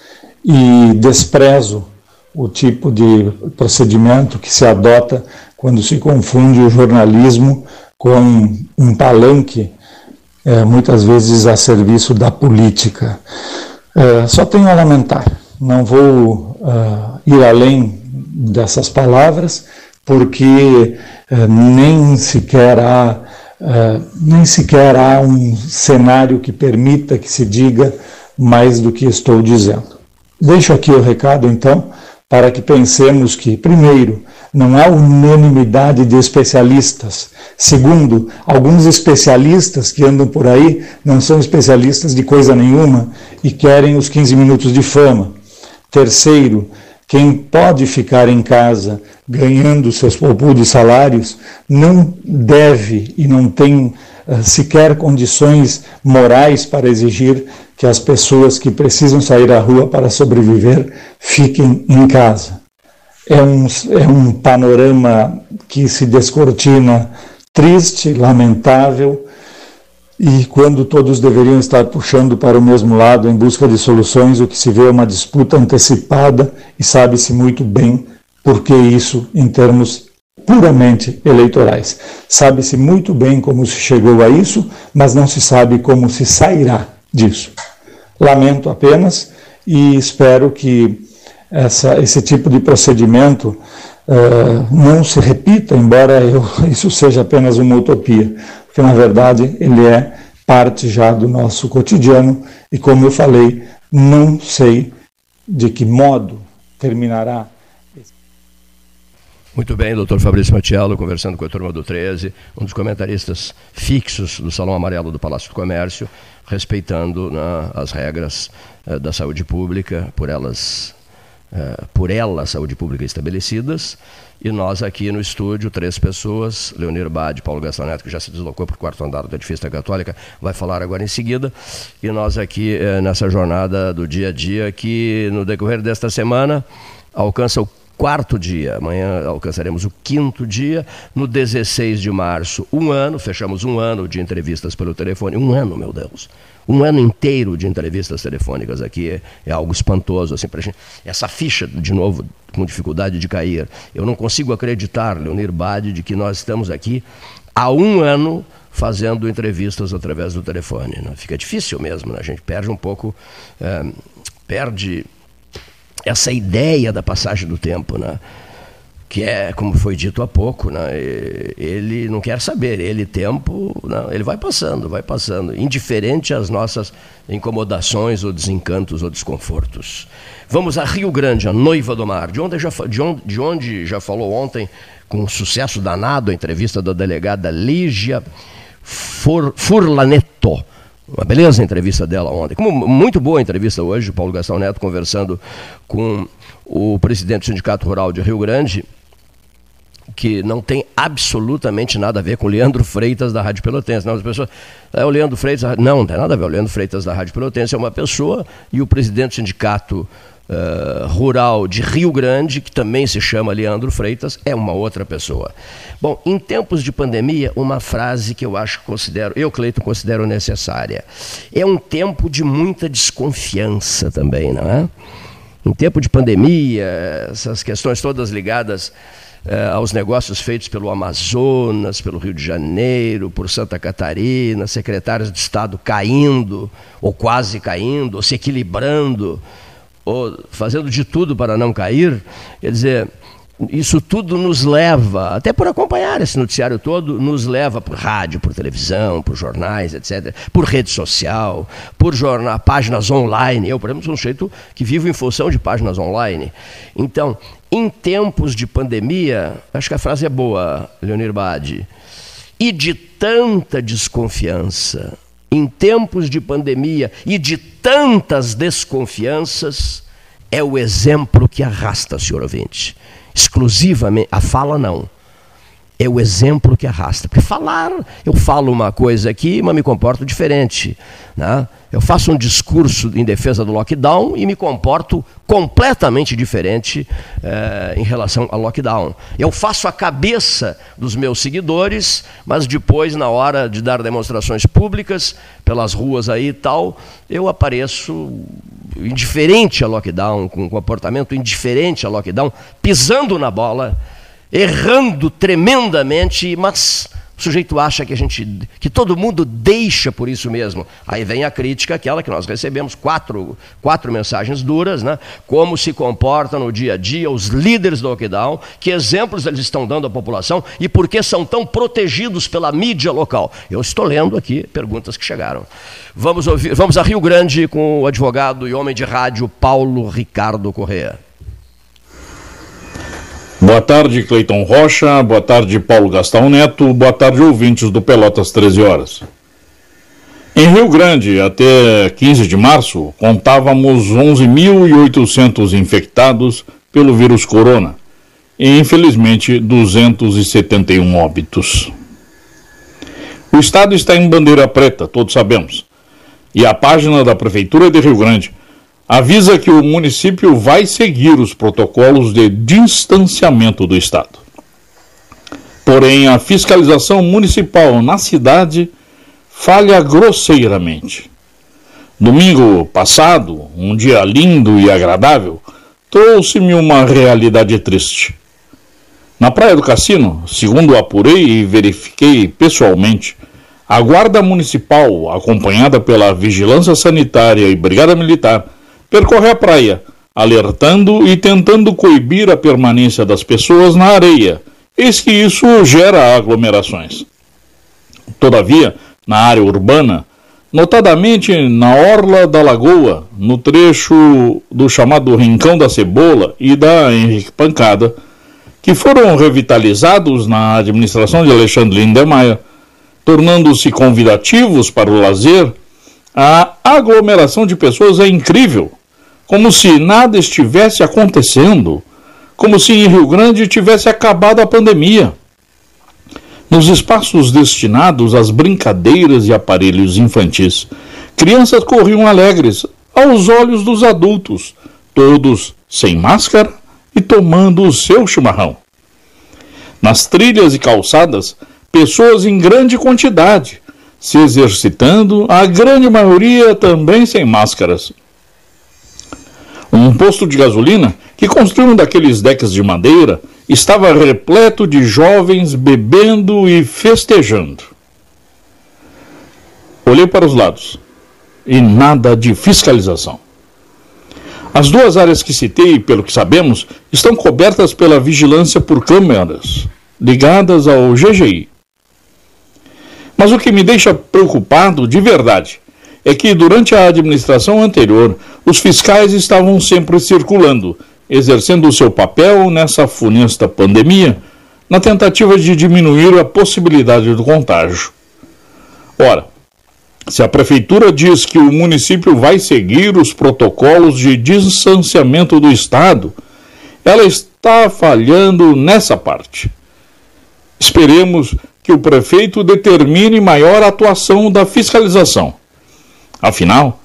e desprezo o tipo de procedimento que se adota quando se confunde o jornalismo com um palanque, é, muitas vezes a serviço da política. É, só tenho a lamentar, não vou uh, ir além dessas palavras, porque uh, nem sequer há uh, nem sequer há um cenário que permita que se diga mais do que estou dizendo. Deixo aqui o recado, então, para que pensemos que, primeiro, não há unanimidade de especialistas. Segundo, alguns especialistas que andam por aí não são especialistas de coisa nenhuma e querem os 15 minutos de fama. Terceiro, quem pode ficar em casa ganhando seus poupudos salários não deve e não tem uh, sequer condições morais para exigir que as pessoas que precisam sair à rua para sobreviver fiquem em casa. É um, é um panorama que se descortina triste, lamentável, e quando todos deveriam estar puxando para o mesmo lado em busca de soluções, o que se vê é uma disputa antecipada e sabe-se muito bem por que isso em termos puramente eleitorais. Sabe-se muito bem como se chegou a isso, mas não se sabe como se sairá disso. Lamento apenas e espero que essa, esse tipo de procedimento uh, não se repita, embora eu, isso seja apenas uma utopia, porque na verdade ele é parte já do nosso cotidiano e, como eu falei, não sei de que modo terminará. Muito bem, doutor Fabrício Matiello, conversando com a turma do 13, um dos comentaristas fixos do Salão Amarelo do Palácio do Comércio, respeitando né, as regras uh, da saúde pública, por elas uh, por ela, a saúde pública estabelecidas, e nós aqui no estúdio, três pessoas, Leonir Bade, Paulo Gastão Neto, que já se deslocou para o quarto andar do edifício da Católica, vai falar agora em seguida, e nós aqui uh, nessa jornada do dia a dia, que no decorrer desta semana alcança o quarto dia, amanhã alcançaremos o quinto dia, no 16 de março, um ano, fechamos um ano de entrevistas pelo telefone, um ano, meu Deus, um ano inteiro de entrevistas telefônicas aqui é, é algo espantoso assim para gente. Essa ficha, de novo, com dificuldade de cair. Eu não consigo acreditar, Leonir Bade, de que nós estamos aqui há um ano fazendo entrevistas através do telefone. Né? Fica difícil mesmo, né? a gente perde um pouco, é, perde essa ideia da passagem do tempo. Né? que é, como foi dito há pouco, né, ele não quer saber, ele tempo, não, ele vai passando, vai passando, indiferente às nossas incomodações ou desencantos ou desconfortos. Vamos a Rio Grande, a noiva do mar, de onde já, de onde, de onde já falou ontem, com um sucesso danado, a entrevista da delegada Lígia Fur, Furlaneto. Uma beleza a entrevista dela ontem. Como muito boa a entrevista hoje, Paulo Gastão Neto conversando com o presidente do Sindicato Rural de Rio Grande, que não tem absolutamente nada a ver com o Leandro Freitas da Rádio Pelotense. Não, as pessoas, é o Leandro Freitas, não, não tem nada a ver. O Leandro Freitas da Rádio Pelotense é uma pessoa e o presidente do sindicato uh, rural de Rio Grande, que também se chama Leandro Freitas, é uma outra pessoa. Bom, em tempos de pandemia, uma frase que eu acho que considero, eu, Cleito, considero necessária. É um tempo de muita desconfiança também, não é? Em tempo de pandemia, essas questões todas ligadas eh, aos negócios feitos pelo Amazonas, pelo Rio de Janeiro, por Santa Catarina, secretários de Estado caindo, ou quase caindo, ou se equilibrando, ou fazendo de tudo para não cair. Quer dizer, isso tudo nos leva, até por acompanhar esse noticiário todo, nos leva por rádio, por televisão, por jornais, etc., por rede social, por jornal, páginas online. Eu, por exemplo, sou um sujeito que vivo em função de páginas online. Então, em tempos de pandemia, acho que a frase é boa, Leonir Bade, e de tanta desconfiança, em tempos de pandemia e de tantas desconfianças, é o exemplo que arrasta, senhor ouvinte exclusivamente, a fala não. É o exemplo que arrasta. Porque falar, eu falo uma coisa aqui, mas me comporto diferente. Né? Eu faço um discurso em defesa do lockdown e me comporto completamente diferente eh, em relação ao lockdown. Eu faço a cabeça dos meus seguidores, mas depois, na hora de dar demonstrações públicas pelas ruas aí e tal, eu apareço indiferente a lockdown, com um comportamento indiferente a lockdown, pisando na bola, errando tremendamente, mas o sujeito acha que a gente, que todo mundo deixa por isso mesmo. Aí vem a crítica, aquela que nós recebemos, quatro, quatro mensagens duras, né? Como se comportam no dia a dia os líderes do lockdown, que exemplos eles estão dando à população e por que são tão protegidos pela mídia local. Eu estou lendo aqui perguntas que chegaram. Vamos, ouvir, vamos a Rio Grande com o advogado e homem de rádio Paulo Ricardo Correa. Boa tarde, Cleiton Rocha. Boa tarde, Paulo Gastão Neto. Boa tarde, ouvintes do Pelotas 13 Horas. Em Rio Grande, até 15 de março, contávamos 11.800 infectados pelo vírus corona e, infelizmente, 271 óbitos. O estado está em bandeira preta, todos sabemos. E a página da Prefeitura de Rio Grande avisa que o município vai seguir os protocolos de distanciamento do Estado. Porém, a fiscalização municipal na cidade falha grosseiramente. Domingo passado, um dia lindo e agradável, trouxe-me uma realidade triste. Na Praia do Cassino, segundo apurei e verifiquei pessoalmente, a Guarda Municipal, acompanhada pela Vigilância Sanitária e Brigada Militar, percorre a praia, alertando e tentando coibir a permanência das pessoas na areia, eis que isso gera aglomerações. Todavia, na área urbana, notadamente na orla da lagoa, no trecho do chamado Rincão da Cebola e da Henrique Pancada, que foram revitalizados na administração de Alexandre Lindemeyer, tornando-se convidativos para o lazer, a aglomeração de pessoas é incrível como se nada estivesse acontecendo, como se em Rio Grande tivesse acabado a pandemia. Nos espaços destinados às brincadeiras e aparelhos infantis, crianças corriam alegres aos olhos dos adultos, todos sem máscara e tomando o seu chimarrão. Nas trilhas e calçadas, pessoas em grande quantidade, se exercitando, a grande maioria também sem máscaras um posto de gasolina que construiu um daqueles decks de madeira estava repleto de jovens bebendo e festejando. Olhei para os lados e nada de fiscalização. As duas áreas que citei, pelo que sabemos, estão cobertas pela vigilância por câmeras ligadas ao GGI. Mas o que me deixa preocupado de verdade é que durante a administração anterior, os fiscais estavam sempre circulando, exercendo o seu papel nessa funesta pandemia, na tentativa de diminuir a possibilidade do contágio. Ora, se a prefeitura diz que o município vai seguir os protocolos de distanciamento do Estado, ela está falhando nessa parte. Esperemos que o prefeito determine maior atuação da fiscalização Afinal,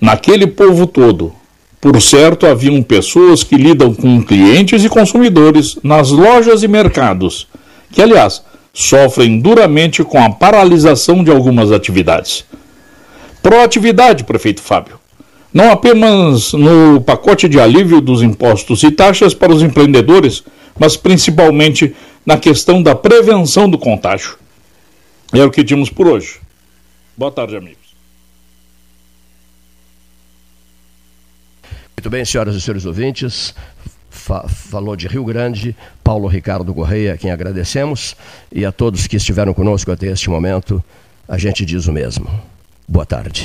naquele povo todo, por certo haviam pessoas que lidam com clientes e consumidores nas lojas e mercados, que, aliás, sofrem duramente com a paralisação de algumas atividades. Proatividade, prefeito Fábio. Não apenas no pacote de alívio dos impostos e taxas para os empreendedores, mas principalmente na questão da prevenção do contágio. É o que tínhamos por hoje. Boa tarde, amigos. Muito bem, senhoras e senhores ouvintes. fa falou de Rio Grande, Paulo Ricardo Correia, a quem agradecemos, e a todos que estiveram conosco até este momento, a gente diz o mesmo. Boa tarde.